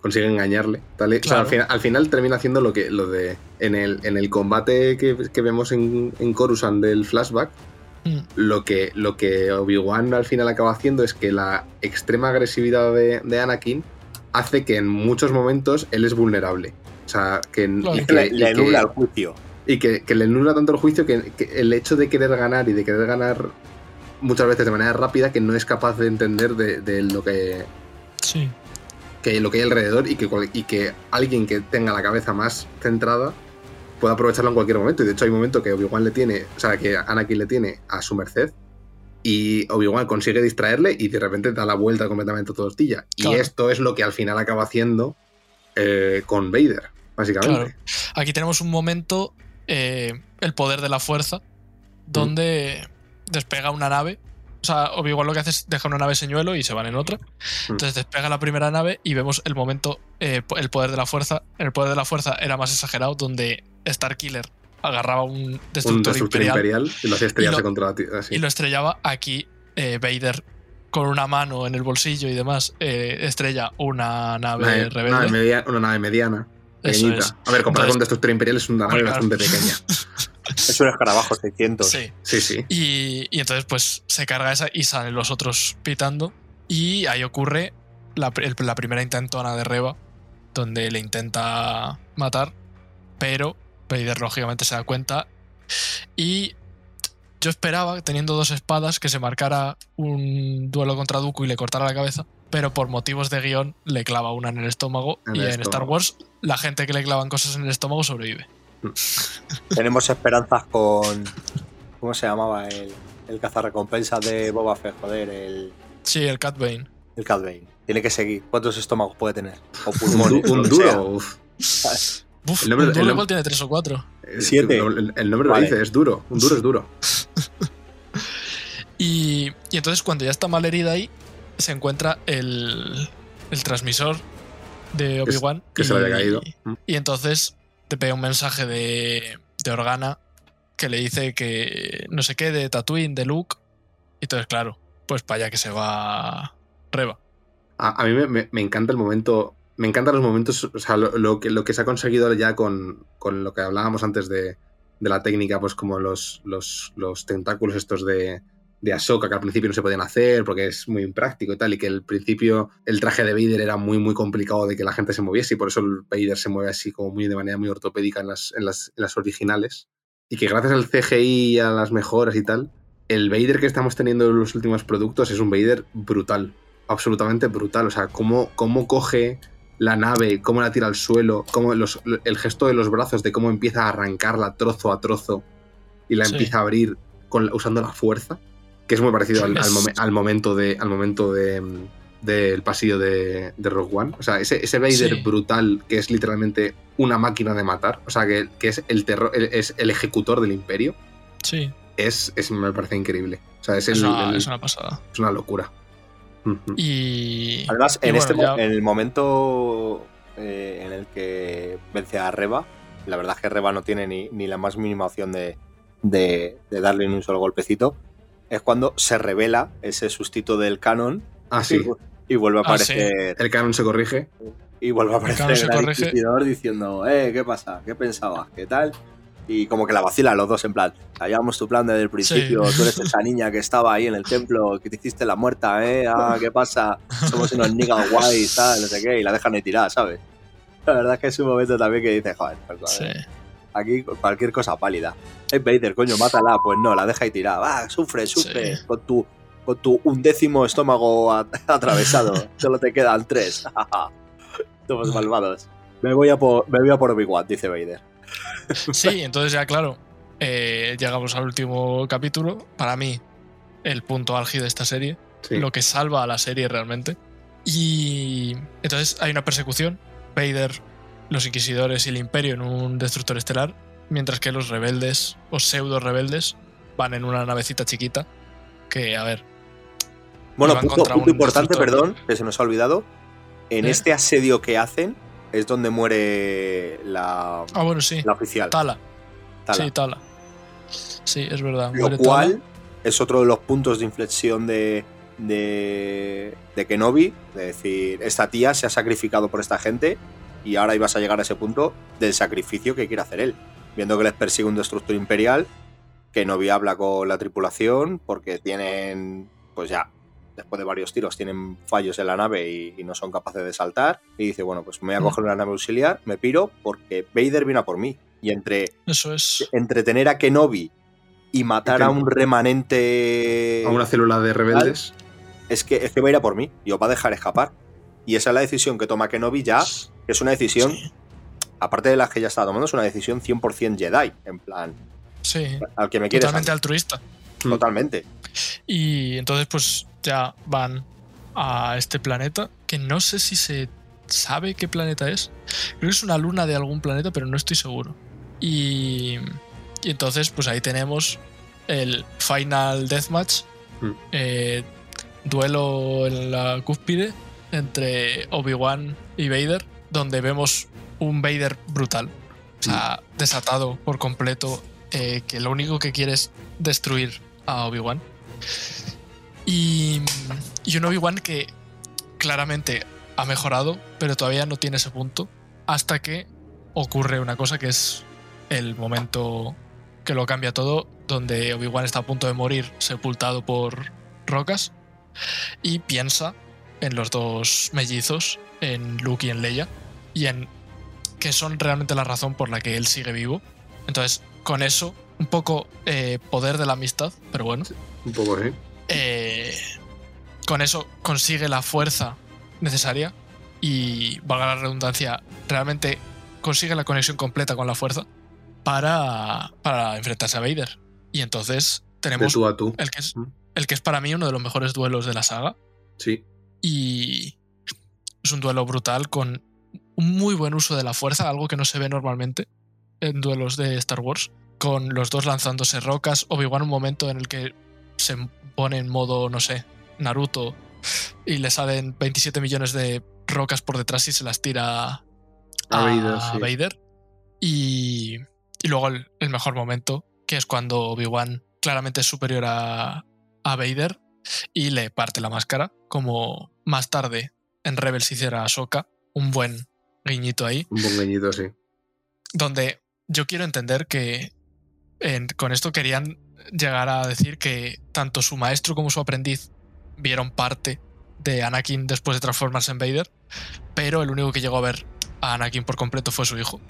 consigue engañarle. tal y- o sea, Claro. al, final, al final termina haciendo lo que lo de en el, en el combate que, que vemos en, en Coruscant del flashback. Mm. Lo que, lo que Obi-Wan al final acaba haciendo es que la extrema agresividad de, de Anakin hace que en muchos momentos él es vulnerable. O sea, que, Claro. y que, Le, y le el juicio. y que, que le nubla tanto el juicio que, que el hecho de querer ganar y de querer ganar muchas veces de manera rápida que no es capaz de entender de, de lo que Sí. que lo que hay alrededor y que, y que alguien que tenga la cabeza más centrada pueda aprovecharlo en cualquier momento. Y de hecho hay un momento que Obi-Wan le tiene, o sea, que Anakin le tiene a su merced y Obi-Wan consigue distraerle y de repente da la vuelta completamente a tortilla. Y Claro. esto es lo que al final acaba haciendo eh, con Vader, básicamente. Claro. Aquí tenemos un momento, eh, el poder de la fuerza, donde despega una nave. O sea, Obi-Wan lo que hace es dejar una nave señuelo y se van en otra. Entonces despega la primera nave y vemos el momento, eh, el poder de la fuerza. El poder de la fuerza era más exagerado, donde Starkiller agarraba un Un destructor, destructor imperial, imperial, y lo hacía estrellarse Y lo- contra la tierra. y lo estrellaba. Aquí eh, Vader, con una mano en el bolsillo y demás, eh, estrella una nave Una, rebelde. nave media- una nave mediana, Eso pequeñita. es. A ver, comparado con un destructor imperial es una nave claro. bastante pequeña. Es un escarabajo 600. Sí. Sí, sí. Y, y entonces pues se carga esa y salen los otros pitando. Y ahí ocurre la, el- la primera intentona de Reba, donde le intenta matar, pero Vader lógicamente se da cuenta. Y yo esperaba, teniendo dos espadas, que se marcara un duelo contra Dooku y le cortara la cabeza, pero por motivos de guion le clava una en el estómago En y el en Star. Wars la gente que le clavan cosas en el estómago sobrevive. Tenemos esperanzas con. ¿Cómo se llamaba? El, el cazarrecompensa de Boba Fett, joder, el, Sí, el Cat Bane. el Cat Bane. Tiene que seguir. ¿Cuántos estómagos puede tener? O Un, pulmones. un sea. duro. uf. Uf, El nombre- un el igual tiene tres o cuatro. Siete. El, el nombre Vale. lo dice, es duro. Un duro es duro. Y, y entonces cuando ya está mal herida ahí, se encuentra el, el transmisor de Obi-Wan. Que se y- le había caído. Y entonces te pega un mensaje de, de Organa que le dice que no sé qué, de Tatooine, de Luke. Y entonces, claro, pues para allá que se va Reba. A, a mí me, me- encanta el momento. Me encantan los momentos. O sea, lo, lo que, lo que se ha conseguido ya con, con lo que hablábamos antes de, de la técnica, pues como los, los, los tentáculos estos de, de Ahsoka, que al principio no se podían hacer porque es muy impráctico y tal, y que al principio el traje de Vader era muy, muy complicado de que la gente se moviese, y por eso el Vader se mueve así como muy de manera muy ortopédica en las, en las, en las originales. Y que gracias al CGI y a las mejoras y tal, el Vader que estamos teniendo en los últimos productos es un Vader brutal absolutamente brutal. O sea, cómo, cómo coge la nave, cómo la tira al suelo, cómo los- el gesto de los brazos, de cómo empieza a arrancarla trozo a trozo y la Sí. empieza a abrir con, usando la fuerza, que es muy parecido al, al Es- momen- al momento de al momento de del pasillo de, de Rogue One. O sea, ese, ese Vader Sí. brutal que es literalmente una máquina de matar, o sea, que, que es el terror, el- es el ejecutor del imperio, Sí, es, es- me parece increíble. O sea, es, es, el- una, el- es una pasada. es una locura. Y. Además, y en, bueno, este, ya- en el momento eh, en el que vence a Reba, la verdad es que Reba no tiene ni, ni la más mínima opción de, de- de darle ni un solo golpecito, es cuando se revela ese sustito del canon Ah, sí. y, y vuelve a Ah, sí. aparecer El canon se corrige. y vuelve a aparecer el corrige. inquisidor diciendo, eh, ¿qué pasa? ¿Qué pensabas? ¿Qué tal? Y como que la vacilan los dos en plan, sabíamos tu plan desde el principio, tú eres esa niña que estaba ahí en el templo, que te hiciste la muerta, ¿eh? Ah, ¿qué pasa? Somos unos niggas guays, tal, no sé qué, y la dejan de tirar, ¿sabes? La verdad es que es un momento también que dices, joder, pues, Sí. Aquí cualquier cosa pálida. Es Vader, coño, mátala, pues no, la deja ahí tirada, va, sufre, sufre, Sí. con tu con tu undécimo estómago atravesado, solo te quedan tres. Somos malvados. Me voy a por, me voy a por Obi-Wan, dice Vader. Sí, entonces ya claro, eh, llegamos al último capítulo. Para mí, el punto álgido de esta serie, Sí. lo que salva a la serie realmente. Y entonces hay una persecución. Vader, los inquisidores y el imperio en un destructor estelar, mientras que los rebeldes o pseudo rebeldes van en una navecita chiquita. Que, a ver, Bueno, punto, importante, destructor. perdón, que se nos ha olvidado. En ¿Eh? este asedio que hacen es donde muere la, ah, bueno, sí, la oficial. Tala. Tala. Sí, Tala. Sí, es verdad. Lo muere cual Tala. es otro de los puntos de inflexión de, de, de Kenobi. De decir, esta tía se ha sacrificado por esta gente y ahora ibas a llegar a ese punto del sacrificio que quiere hacer él. Viendo que les persigue un destructor imperial, Kenobi habla con la tripulación porque tienen, pues ya, después de varios tiros, tienen fallos en la nave y, y no son capaces de saltar. Y dice, bueno, pues me voy a Mm. coger una nave auxiliar, me piro porque Vader viene a por mí. Y entre Eso es. entretener a Kenobi y matar a un remanente A una célula de rebeldes. es que es que va a ir a por mí y os va a dejar escapar y esa es la decisión que toma Kenobi ya que es una decisión Sí. aparte de las que ya está tomando es una decisión 100% Jedi en plan Sí, al que me quieres totalmente altruista. totalmente Y entonces, pues ya van a este planeta, que no sé si se sabe qué planeta es. Creo que es una luna de algún planeta, pero no estoy seguro. Y, y entonces, pues ahí tenemos el Final Deathmatch, Mm. eh, duelo en la cúspide entre Obi-Wan y Vader, donde vemos un Vader brutal, o sea, desatado por completo, eh, que lo único que quiere es destruir a Obi-Wan. Y, y un Obi-Wan que claramente ha mejorado, pero todavía no tiene ese punto, hasta que ocurre una cosa que es el momento que lo cambia todo, donde Obi-Wan está a punto de morir sepultado por rocas y piensa en los dos mellizos, en Luke y en Leia, y en que son realmente la razón por la que él sigue vivo. Entonces, con eso un poco eh, poder de la amistad, pero bueno. Un poco, ¿eh? Eh, con eso consigue la fuerza necesaria y, valga la redundancia, realmente consigue la conexión completa con la fuerza para, para enfrentarse a Vader. Y entonces tenemos tú a tú. el que, es, el que es para mí uno de los mejores duelos de la saga. Sí. Y es un duelo brutal con un muy buen uso de la fuerza, algo que no se ve normalmente en duelos de Star Wars, con los dos lanzándose rocas, Obi-Wan un momento en el que se pone en modo, no sé, Naruto y le salen 27 millones de rocas por detrás y se las tira a, A Vader, sí. Y, y luego el, el mejor momento, que es cuando Obi-Wan claramente es superior a, a Vader y le parte la máscara, como más tarde en Rebels hiciera Ahsoka, un buen guiñito ahí, Un buen gañito, sí. donde yo quiero entender que en- con esto querían llegar a decir que tanto su maestro como su aprendiz vieron parte de Anakin después de transformarse en Vader, pero el único que llegó a ver a Anakin por completo fue su hijo.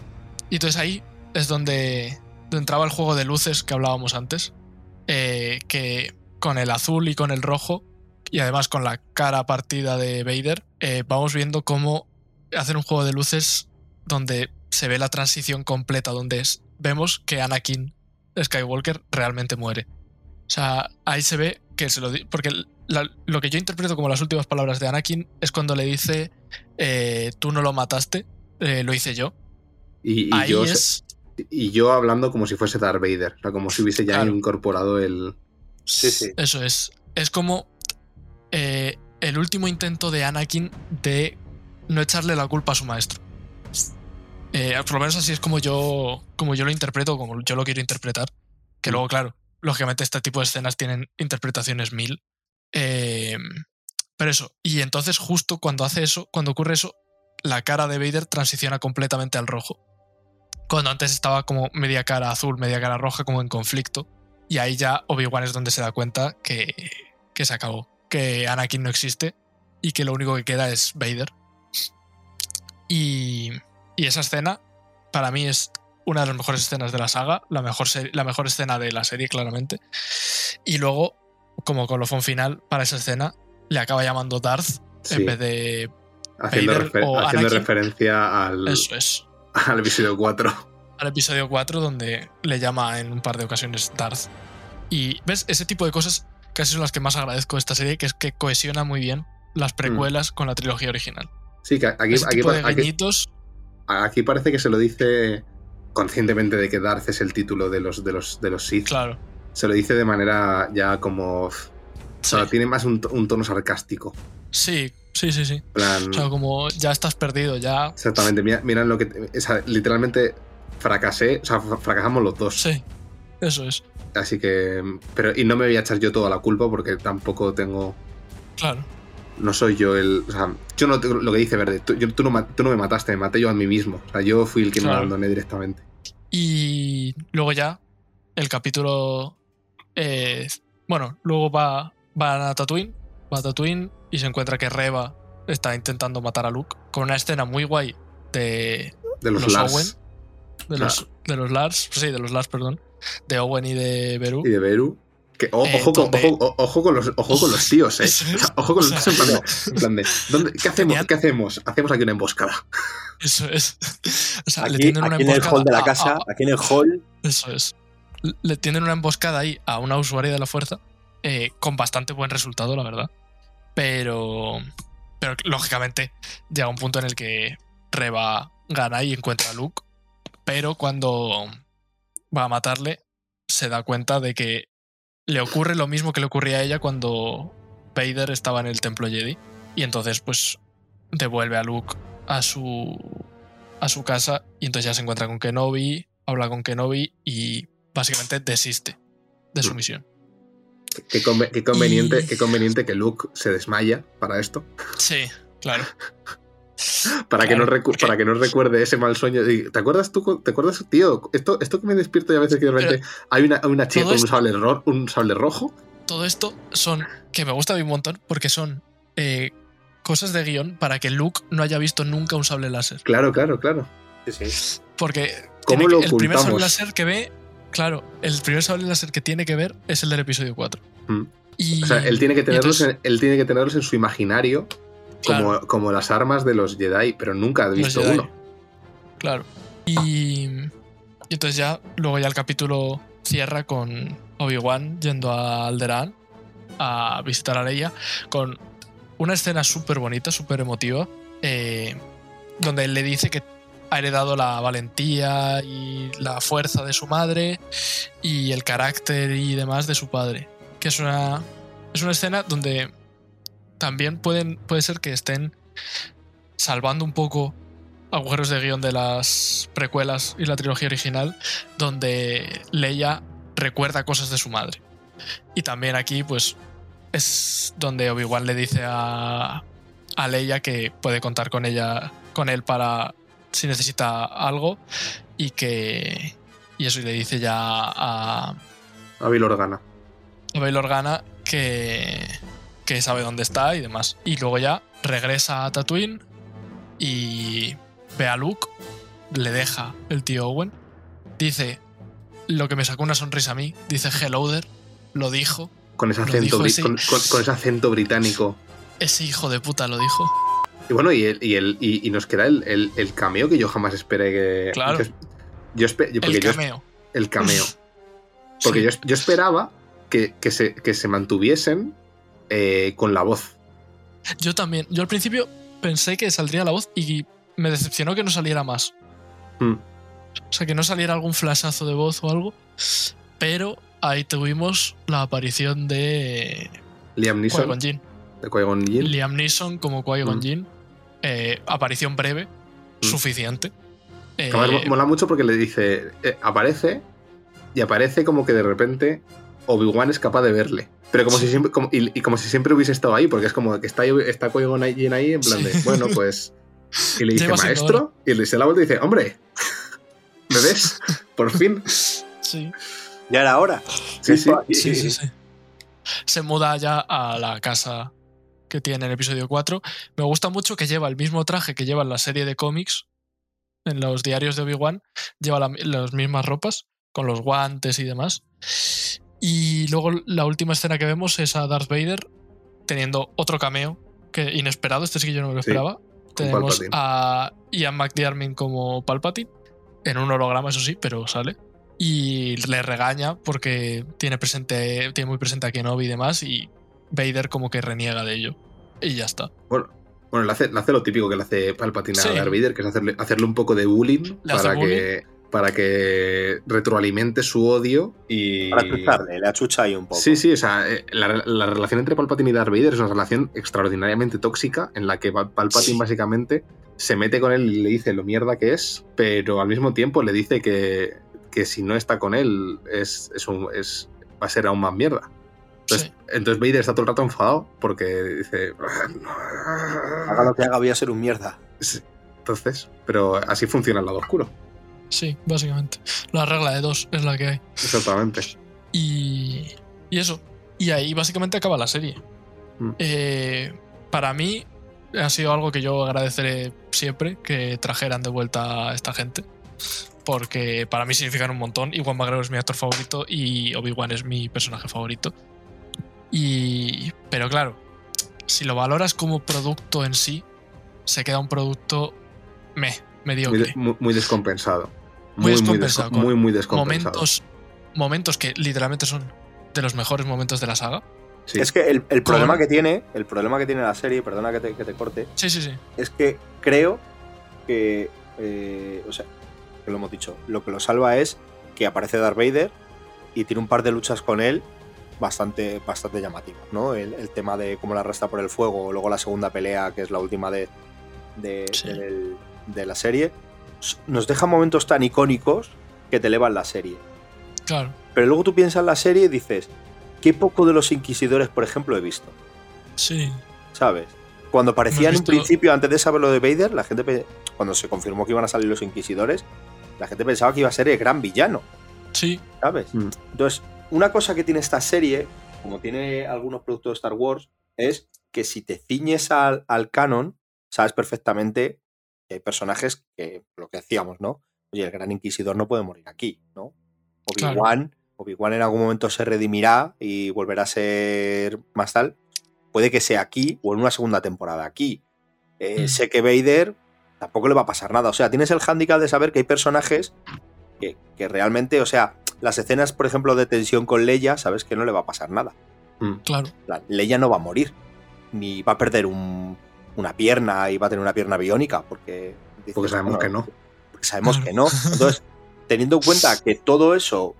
Y entonces ahí es donde, donde entraba el juego de luces que hablábamos antes, eh, que con el azul y con el rojo, y además con la cara partida de Vader, eh, vamos viendo cómo hacen un juego de luces donde se ve la transición completa, donde es- vemos que Anakin Skywalker realmente muere. O sea, ahí se ve que se lo porque la- lo que yo interpreto como las últimas palabras de Anakin es cuando le dice eh, tú no lo mataste, eh, lo hice yo. Y, y ahí yo, es y yo hablando como si fuese Darth Vader. O sea, como si hubiese ya Claro. incorporado el. Sí, sí. Eso es. Es como eh, el último intento de Anakin de no echarle la culpa a su maestro. Eh, por lo menos así es como yo, como yo lo interpreto, como yo lo quiero interpretar. Que Mm. luego, claro, lógicamente este tipo de escenas tienen interpretaciones mil. Eh, pero eso, y entonces justo cuando hace eso, cuando ocurre eso, la cara de Vader transiciona completamente al rojo. Cuando antes estaba como media cara azul, media cara roja, como en conflicto. Y ahí ya Obi-Wan es donde se da cuenta que, que se acabó. Que Anakin no existe y que lo único que queda es Vader. Y, y esa escena, para mí, es una de las mejores escenas de la saga, la mejor, la mejor escena de la serie, claramente. Y luego, como colofón final para esa escena, le acaba llamando Darth Sí, en vez de. haciendo, Vader refer- o haciendo referencia al, Eso es. al episodio 4. al episodio 4 donde le llama en un par de ocasiones Darth. Y ves, ese tipo de cosas casi son las que más agradezco de esta serie, que es que cohesiona muy bien las precuelas con la trilogía original. Sí, que aquí, Ese aquí, tipo de aquí- guiñitos, aquí parece que se lo dice conscientemente de que Darth es el título de los, de los, de los Sith. claro. Se lo dice de manera ya como. O sea, tiene más un, to- un tono sarcástico. sí, sí, sí. sí. Plan, O sea, como ya estás perdido, ya. Exactamente, mira, mira lo que. o sea, literalmente fracasé, o sea, fra- fracasamos los dos. Sí, eso es. Así que. Pero, y no me voy a echar yo toda la culpa porque tampoco tengo. Claro. No soy yo el. O sea, yo no tengo lo que dice Verde. Tú, yo- tú no, tú no me mataste, me maté yo a mí mismo. O sea, yo fui el que me abandoné directamente. Y luego ya, el capítulo. eh, bueno, luego va, va a Tatooine. Va a Tatooine y se encuentra que Reva está intentando matar a Luke. Con una escena muy guay de De los, los, Lars Owen. De los, de los Lars. Sí, de los Lars, perdón. De Owen y de Beru. y de Beru. Que, o- Eh, ojo, con, ojo, con los, ojo con los tíos, eh. Ojo con los tíos en plan de- en plan de, ¿dónde- ¿qué, hacemos, Tenían- ¿Qué hacemos? Hacemos aquí una emboscada. Eso es. O sea, le Aquí, tienden una aquí en el emboscada. hall de la casa, a- aquí en el hall, eso es. Le tienden una emboscada ahí a una usuaria de la fuerza. eh, con bastante buen resultado, la verdad. Pero. Pero lógicamente llega un punto en el que Reba gana y encuentra a Luke. Pero cuando va a matarle, se da cuenta de que le ocurre lo mismo que le ocurría a ella cuando Vader estaba en el templo Jedi. Y entonces, pues, devuelve a Luke a su, a su casa. Y entonces ya se encuentra con Kenobi, habla con Kenobi y básicamente desiste de su Mm. misión. Qué, conve- qué conveniente, Y- qué conveniente que Luke se desmaya para esto. Sí, claro. Para, que no recu- porque- para que no recuerde ese mal sueño. Y, ¿Te acuerdas tú? ¿Te acuerdas, tío? Esto, esto que me despierto y a veces que de repente hay una, hay una chica con un esto- sable, un sable rojo. Todo esto son. que me gusta a mí un montón porque son eh, cosas de guion para que Luke no haya visto nunca un sable láser. Claro, claro, claro. Sí, sí. Porque ¿Cómo lo que- el primer sable láser que ve claro, el primer sable láser que tiene que ver es el del episodio 4. Mm. Y, O sea, él tiene que y tenerlos, entonces- en, él tiene que tenerlos en su imaginario Claro. como las armas de los Jedi, pero nunca ha Los visto uno. Claro. Y, y entonces ya, luego ya el capítulo cierra con Obi-Wan yendo a Alderaan a visitar a Leia con una escena súper bonita, súper emotiva, eh, donde él le dice que ha heredado la valentía y la fuerza de su madre y el carácter y demás de su padre. Que es una, es una escena donde también pueden, puede ser que estén salvando un poco agujeros de guion de las precuelas y la trilogía original, donde Leia recuerda cosas de su madre. Y también aquí, pues, es donde Obi-Wan le dice a, a Leia que puede contar con ella, con él para si necesita algo y que y eso y le dice ya a, A Bail Organa. a Bail Organa que, que sabe dónde está y demás. Y luego ya regresa a Tatooine y ve a Luke, le deja el tío Owen, dice lo que me sacó una sonrisa a mí, dice hello there, lo dijo, Con ese acento, dijo bri- ese- con, con- con ese acento británico. ese hijo de puta lo dijo. Y bueno, y, el, y, el, y, y nos queda el, el- el cameo que yo jamás esperé que. Claro. Yo, yo El yo- cameo. el cameo. Porque Sí. yo, yo esperaba que, que se, que se mantuviesen eh, con la voz. Yo también, yo al principio pensé que saldría la voz y me decepcionó que no saliera más. Mm. O sea, que no saliera algún flashazo de voz o algo. Pero ahí tuvimos la aparición de Liam Neeson, de Qui-Gon Jinn. Liam Neeson como Qui-Gon Mm. Jinn. Eh, aparición breve, Mm. suficiente. Eh, mola mucho porque le dice, eh, aparece y aparece como que de repente Obi-Wan es capaz de verle. Pero como Sí. si siempre, como- y, y como si siempre hubiese estado ahí, porque es como que está, ahí- está Qui-Gon Jinn ahí en plan Sí. de, bueno, pues... Y le dice, maestro, y le se la vuelta y dice, hombre, ¿me ves? Por fin. sí, Ya era hora. Sí, sí. sí, sí, sí. Se muda ya a la casa que tiene en el episodio 4. Me gusta mucho que lleva el mismo traje que lleva en la serie de cómics, en los diarios de Obi-Wan. Lleva la- las mismas ropas, con los guantes y demás. Y luego la última escena que vemos es a Darth Vader teniendo otro cameo, que inesperado, este sí que yo no me lo Sí, esperaba. Tenemos Palpatine. a Ian McDiarmid como Palpatine, en un holograma, eso sí, pero sale. Y le regaña porque tiene, presente, tiene muy presente a Kenobi y demás, y Vader como que reniega de ello. Y ya está. Bueno, bueno le, hace, le hace lo típico que le hace Palpatine Sí. a Darth Vader, que es hacerle, hacerle un poco de bullying para que, para que retroalimente su odio y... Para achucharle, le achucha ahí un poco. Sí, sí, o sea, eh, la, la relación entre Palpatine y Darth Vader es una relación extraordinariamente tóxica en la que Pal- Palpatine Sí. básicamente se mete con él y le dice lo mierda que es, pero al mismo tiempo le dice que, que si no está con él es, es un- es- va a ser aún más mierda. Entonces, Sí. entonces Vader está todo el rato enfadado porque dice... Haga lo que haga, voy a ser un mierda. Sí. Entonces, pero así funciona el lado oscuro. Sí, básicamente. La regla de dos es la que hay. Exactamente. Y, y eso. Y ahí básicamente acaba la serie. Mm. Eh, para mí ha sido algo que yo agradeceré siempre que trajeran de vuelta a esta gente. Porque para mí significan un montón. Iwan McGregor es mi actor favorito y Obi-Wan es mi personaje favorito. Y, pero claro, si lo valoras como producto en sí, se queda un producto me, Muy, mediocre. muy descompensado. Muy descompensado, con muy, muy descompensado. momentos, momentos que literalmente son de los mejores momentos de la saga. Sí. Es que el, el problema que tiene, el problema que tiene la serie, perdona que te, que te corte, Sí, sí, sí. es que creo que, eh, o sea, que lo hemos dicho, lo que lo salva es que aparece Darth Vader y tiene un par de luchas con él bastante, bastante llamativas, ¿no? El, el tema de cómo la arrastra por el fuego, luego la segunda pelea, que es la última de, de, Sí. del- de la serie, nos deja momentos tan icónicos que te elevan la serie. Claro. Pero luego tú piensas en la serie y dices, qué poco de los inquisidores, por ejemplo, he visto. Sí. ¿sabes? Cuando parecía en principio, antes de saber lo de Vader, la gente, cuando se confirmó que iban a salir los Inquisidores, la gente pensaba que iba a ser el gran villano, Sí. ¿sabes? Mm. Entonces, una cosa que tiene esta serie, como tiene algunos productos de Star Wars, es que si te ciñes al, al canon, sabes perfectamente que hay personajes que, lo que decíamos, ¿no? Oye, el gran inquisidor no puede morir aquí, ¿no? Obi-Wan, Obi-Wan en algún momento se redimirá y volverá a ser más tal. Puede que sea aquí o en una segunda temporada aquí. Eh, Mm. Sé que Vader tampoco le va a pasar nada. O sea, tienes el hándicap de saber que hay personajes que, que realmente, o sea, las escenas, por ejemplo, de tensión con Leia, sabes que no le va a pasar nada. Mm. Claro. La- Leia no va a morir, ni va a perder un- una pierna y va a tener una pierna biónica, porque... dices, Porque sabemos bueno, que no. porque sabemos que no. Entonces, teniendo en cuenta que todo eso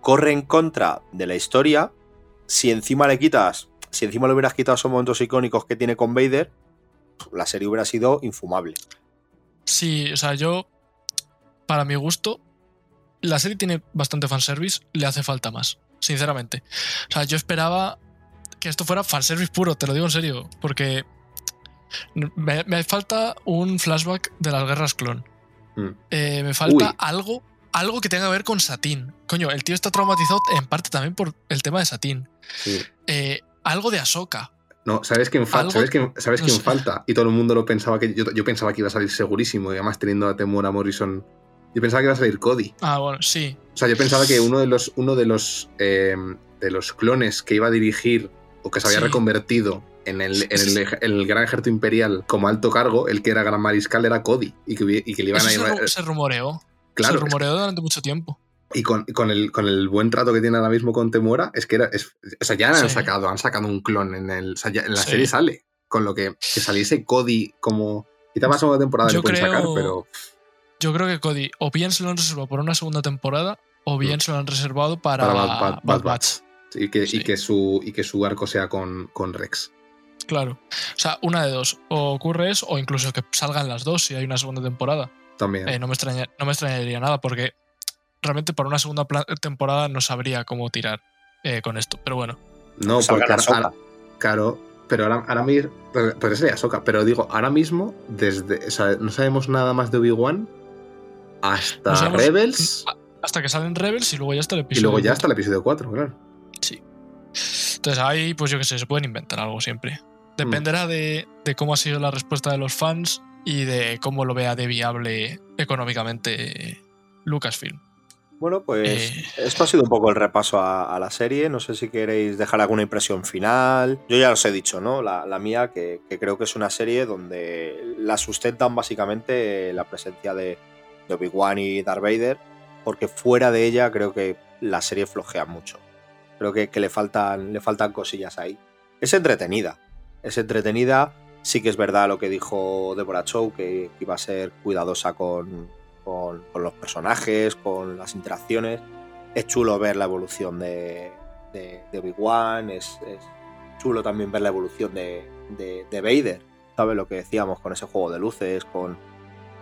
corre en contra de la historia, si encima le quitas, si encima le hubieras quitado esos momentos icónicos que tiene con Vader, la serie hubiera sido infumable. Sí, o sea, yo, para mi gusto, la serie tiene bastante fanservice, le hace falta más, sinceramente. O sea, yo esperaba que esto fuera fanservice puro, te lo digo en serio, porque me, me falta un flashback de las guerras clon. Mm. Eh, me falta Uy. algo, algo que tenga que ver con Satín. Coño, el tío está traumatizado en parte también por el tema de Satín. Sí. Eh, algo de Ahsoka. No, ¿sabes Algo- ¿sabes quién, ¿sabes no falta? Y todo el mundo lo pensaba que. Yo, yo pensaba que iba a salir segurísimo, y además teniendo a Temura Morrison. Yo pensaba que iba a salir Cody. Ah, bueno, sí. O sea, yo pensaba que uno de los, uno de los, eh, de los clones que iba a dirigir o que se había Sí. reconvertido en el, en el, ej- en el gran ejército imperial como alto cargo, el que era gran mariscal era Cody. Y que, hubi- y que le iban Eso a ru- se rumoreó. claro, se rumoreó durante mucho tiempo. y con, el, con el buen trato que tiene ahora mismo con Temuera, es que era. es- o sea, ya han Sí. sacado, han sacado un clon en el. O sea, ya en la Sí. serie sale. Con lo que, que saliese Cody como. Quizá más segunda temporada Yo le pueden sacar, creo- pero. Yo creo que Cody o bien se lo han reservado para una segunda temporada o bien se lo han reservado para, Mm. Para Bad- Bad- Bad Bad Batch. Y que, Sí. y que, su, y que su arco sea con, con Rex. Claro. O sea, una de dos. O ocurre eso, o incluso que salgan las dos si hay una segunda temporada. También. Eh, no, me extraña- no me extrañaría nada porque realmente para una segunda temporada no sabría cómo tirar eh, con esto. Pero bueno, no, porque ahora, ahora- claro, pero ahora, ahora mismo. Pues sería Ahsoka, pero digo, ahora mismo, desde. o sea, no sabemos nada más de Obi-Wan hasta No sabemos- Rebels. hasta que salen Rebels y luego ya está el Y episodio. luego ya hasta cuatro. el episodio 4, claro. Entonces ahí, pues yo qué sé, se pueden inventar algo siempre. Dependerá de, de cómo ha sido la respuesta de los fans y de cómo lo vea de viable económicamente Lucasfilm. Bueno, pues Eh. esto ha sido un poco el repaso a, a la serie. No sé si queréis dejar alguna impresión final. Yo ya os he dicho, ¿no? La, la mía, que, que creo que es una serie donde la sustentan básicamente la presencia de, de Obi-Wan y Darth Vader, porque fuera de ella creo que la serie flojea mucho. Creo que, que le, faltan, le faltan cosillas ahí. Es entretenida. Es entretenida. Sí que es verdad lo que dijo Deborah Chow, que iba a ser cuidadosa con, con, los personajes, con las interacciones. Es chulo ver la evolución de, de, de Obi-Wan, es, chulo también ver la evolución de, de, de Vader, ¿sabes? Lo que decíamos con ese juego de luces, con,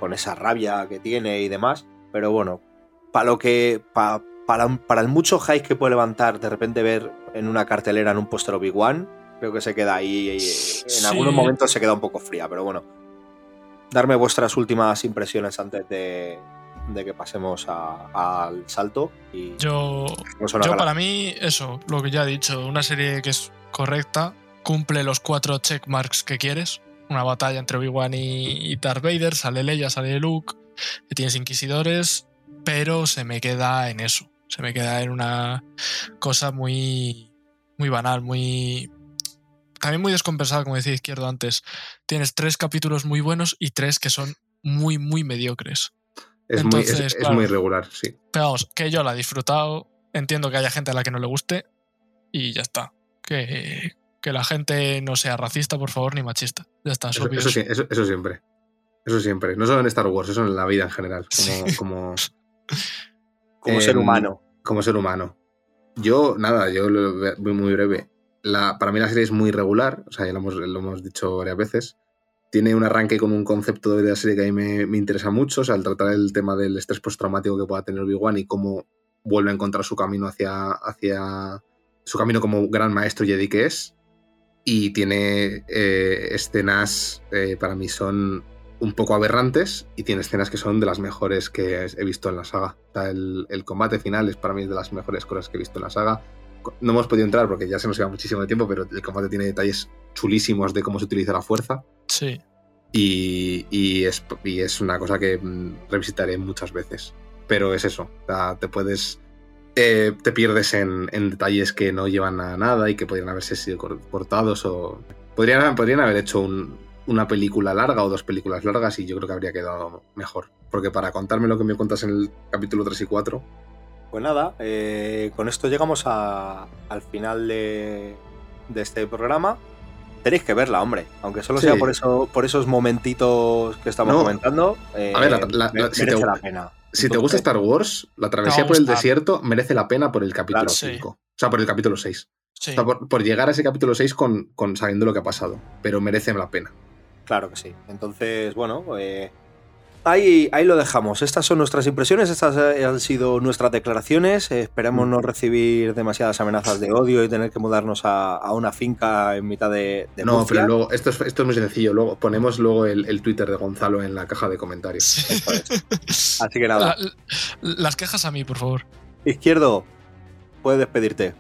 con esa rabia que tiene y demás. Pero bueno, para lo que. pa- para, para el mucho hype que puede levantar de repente ver en una cartelera en un póster Obi-Wan, creo que se queda ahí. En Sí. algunos momentos se queda un poco fría, pero bueno. Darme vuestras últimas impresiones antes de, de que pasemos al salto. Y Yo, yo para mí, eso, lo que ya he dicho, una serie que es correcta, cumple los cuatro checkmarks que quieres. Una batalla entre Obi-Wan y, y Darth Vader, sale Leia, sale Luke, que tienes inquisidores, pero se me queda en eso. Se me queda en una cosa muy, muy banal, muy... También muy descompensada, como decía Izquierdo antes. Tienes tres capítulos muy buenos y tres que son muy, muy mediocres. Es, muy, es- muy irregular, sí. Pero vamos, que yo la he disfrutado. Entiendo que haya gente a la que no le guste. Y ya está. Que, que la gente no sea racista, por favor, ni machista. Ya está, Eso, obvio eso eso. sí- eso- eso siempre. Eso siempre. No solo en Star Wars, eso en la vida en general. Como, Sí. como, como ser em, humano. como ser humano. Yo, nada, yo lo voy muy breve. La, para mí la serie es muy regular, o sea, ya lo hemos, dicho varias veces. Tiene un arranque con un concepto de la serie que a mí me, interesa mucho, o sea, al tratar el tema del estrés postraumático que pueda tener Obi-Wan y cómo vuelve a encontrar su camino hacia, su camino como gran maestro Jedi que es. Y tiene eh, escenas, eh, para mí son un poco aberrantes y tiene escenas que son de las mejores que he visto en la saga. O el, el combate final es para mí de las mejores cosas que he visto en la saga. No hemos podido entrar porque ya se nos lleva muchísimo de tiempo, pero el combate tiene detalles chulísimos de cómo se utiliza la fuerza Sí. y, y es, y es una cosa que mm, revisitaré muchas veces. Pero es eso, o sea, te puedes... eh, te pierdes en, en detalles que no llevan a nada y que podrían haberse sido cor- cortados o... Podrían, podrían haber hecho un- una película larga o dos películas largas y yo creo que habría quedado mejor. Porque para contarme lo que me cuentas en el capítulo 3 y 4, Pues nada, eh, con esto llegamos a- al final de, de este programa. Tenéis que verla, hombre. Aunque solo Sí. sea por, eso, por esos momentitos que estamos No. comentando. eh, A ver, la- la- me- la- si merece te- la pena. si te gusta Star Wars, la travesía por el desierto merece la pena por el capítulo Claro, sí. 5. O sea, por el capítulo 6. Sí. O sea, por, por llegar a ese capítulo 6 con, con sabiendo lo que ha pasado. Pero merece la pena. Claro que sí. Entonces, bueno, eh, ahí, ahí lo dejamos. Estas son nuestras impresiones, estas eh, han sido nuestras declaraciones. Eh, esperemos Mm. no recibir demasiadas amenazas de odio y tener que mudarnos a, a una finca en mitad de, de no, Murcia. pero luego, esto es, esto es muy sencillo. Luego ponemos luego el, el Twitter de Gonzalo en la caja de comentarios. Sí. Así que nada, La- las quejas a mí, por favor. izquierdo, puedes despedirte.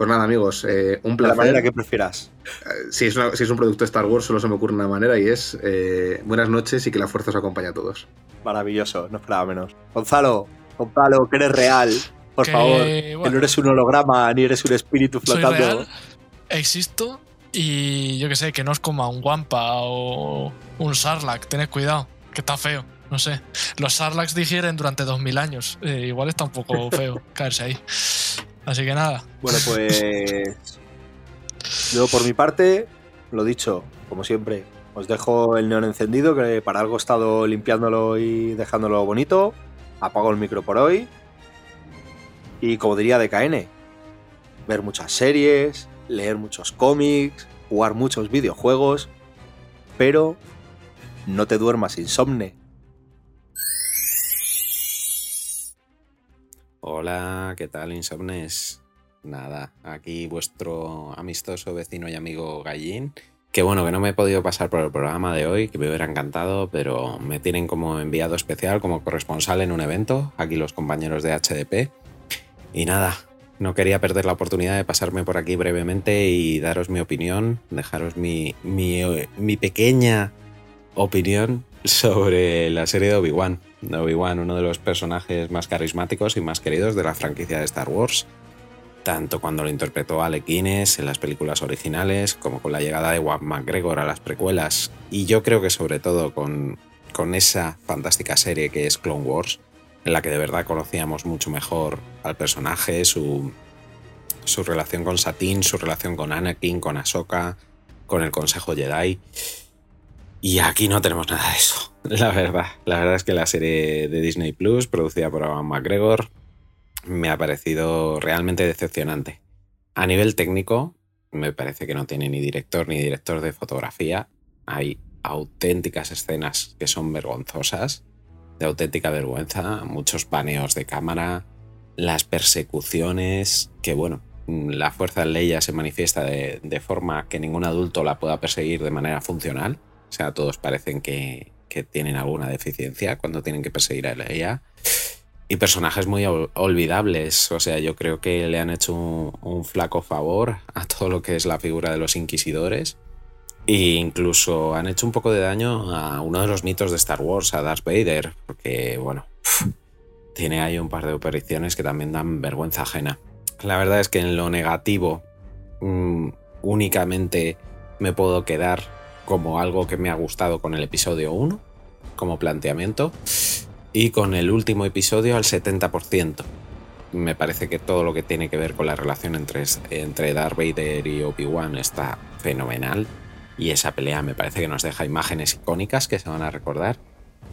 Pues nada, amigos, eh, un De la placer. manera que prefieras. Eh, si, es una- si es un producto de Star Wars, solo se me ocurre una manera y es eh, buenas noches y que la fuerza os acompañe a todos. Maravilloso, no esperaba menos. Gonzalo, Gonzalo, que eres real. Por Que, favor, que no eres un holograma ni eres un espíritu soy flotando. real, existo y yo que sé, que no os coma un Wampa o un Sarlacc. Tened cuidado, que está feo. No sé. Los Sarlaccs digieren durante 2000 años. Eh, igual está un poco feo caerse ahí. Así que nada. Bueno, pues. Yo, por mi parte, lo dicho, como siempre, os dejo el neón encendido, que para algo he estado limpiándolo y dejándolo bonito. Apago el micro por hoy. Y como diría DKN, ver muchas series, leer muchos cómics, jugar muchos videojuegos, pero no te duermas insomne. Hola, ¿qué tal, Insomnes? Nada, aquí vuestro amistoso vecino y amigo Gallín. Que bueno, que no me he podido pasar por el programa de hoy, que me hubiera encantado, pero me tienen como enviado especial, como corresponsal en un evento, aquí los compañeros de HDP. Y nada, no quería perder la oportunidad de pasarme por aquí brevemente y daros mi opinión, dejaros mi, mi, mi pequeña opinión sobre la serie de Obi-Wan. Obi-Wan, uno de los personajes más carismáticos y más queridos de la franquicia de Star Wars. Tanto cuando lo interpretó Alec Guinness en las películas originales, como con la llegada de Juan McGregor a las precuelas. Y yo creo que sobre todo con, con esa fantástica serie que es Clone Wars, en la que de verdad conocíamos mucho mejor al personaje, su, su relación con Satine, su relación con Anakin, con Ahsoka, con el Consejo Jedi. Y aquí no tenemos nada de eso, la verdad. La verdad es que la serie de Disney Plus, producida por Ewan McGregor, me ha parecido realmente decepcionante. A nivel técnico, me parece que no tiene ni director ni director de fotografía. Hay auténticas escenas que son vergonzosas, de auténtica vergüenza, muchos paneos de cámara, las persecuciones, que bueno, la fuerza de Leia se manifiesta de, de forma que ningún adulto la pueda perseguir de manera funcional. O sea, todos parecen que, que tienen alguna deficiencia cuando tienen que perseguir a Leia. Y personajes muy ol- olvidables. O sea, yo creo que le han hecho un, flaco favor a todo lo que es la figura de los inquisidores. E incluso han hecho un poco de daño a uno de los mitos de Star Wars, a Darth Vader. Porque, bueno, tiene ahí un par de apariciones que también dan vergüenza ajena. La verdad es que en lo negativo mm, únicamente me puedo quedar como algo que me ha gustado con el episodio 1, como planteamiento, y con el último episodio al 70%. Me parece que todo lo que tiene que ver con la relación entre, entre Darth Vader y Obi-Wan está fenomenal, y esa pelea me parece que nos deja imágenes icónicas que se van a recordar.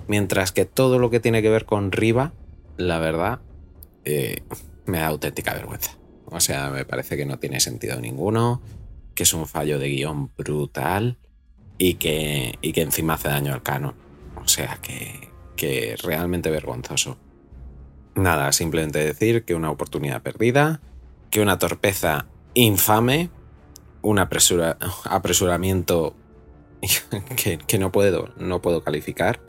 Mientras que todo lo que tiene que ver con Riva, la verdad, eh, me da auténtica vergüenza. O sea, me parece que no tiene sentido ninguno, que es un fallo de guion brutal y que, y que encima hace daño al canon. O sea, que, que realmente vergonzoso. Nada, simplemente decir que una oportunidad perdida, que una torpeza infame, un apresura, apresuramiento que, que no, puedo, no puedo calificar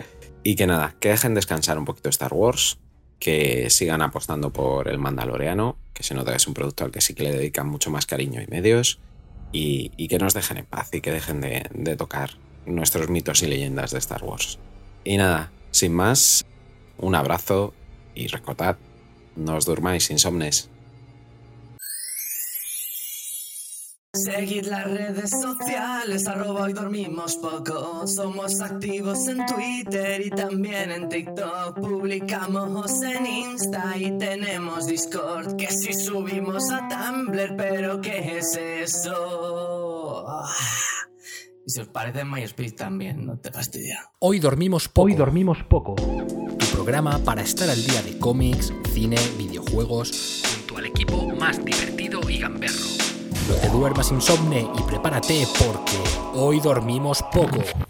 y que nada, que dejen descansar un poquito Star Wars, que sigan apostando por el Mandaloriano, que se nota que es un producto al que sí que le dedican mucho más cariño y medios, y, que nos dejen en paz y que dejen de, tocar nuestros mitos y leyendas de Star Wars. Y nada, sin más, un abrazo y recordad, no os durmáis insomnes. Seguid las redes sociales, arroba hoy dormimos poco. Somos activos en Twitter y también en TikTok. Publicamos en Insta y tenemos Discord. Que si subimos a Tumblr, pero ¿qué es eso? Y si os parece MySpace también, no te fastidia. Hoy dormimos poco. Hoy dormimos poco. Tu programa para estar al día de cómics, cine, videojuegos, junto al equipo más divertido y gamberro. No te duermas insomne y prepárate porque hoy dormimos poco.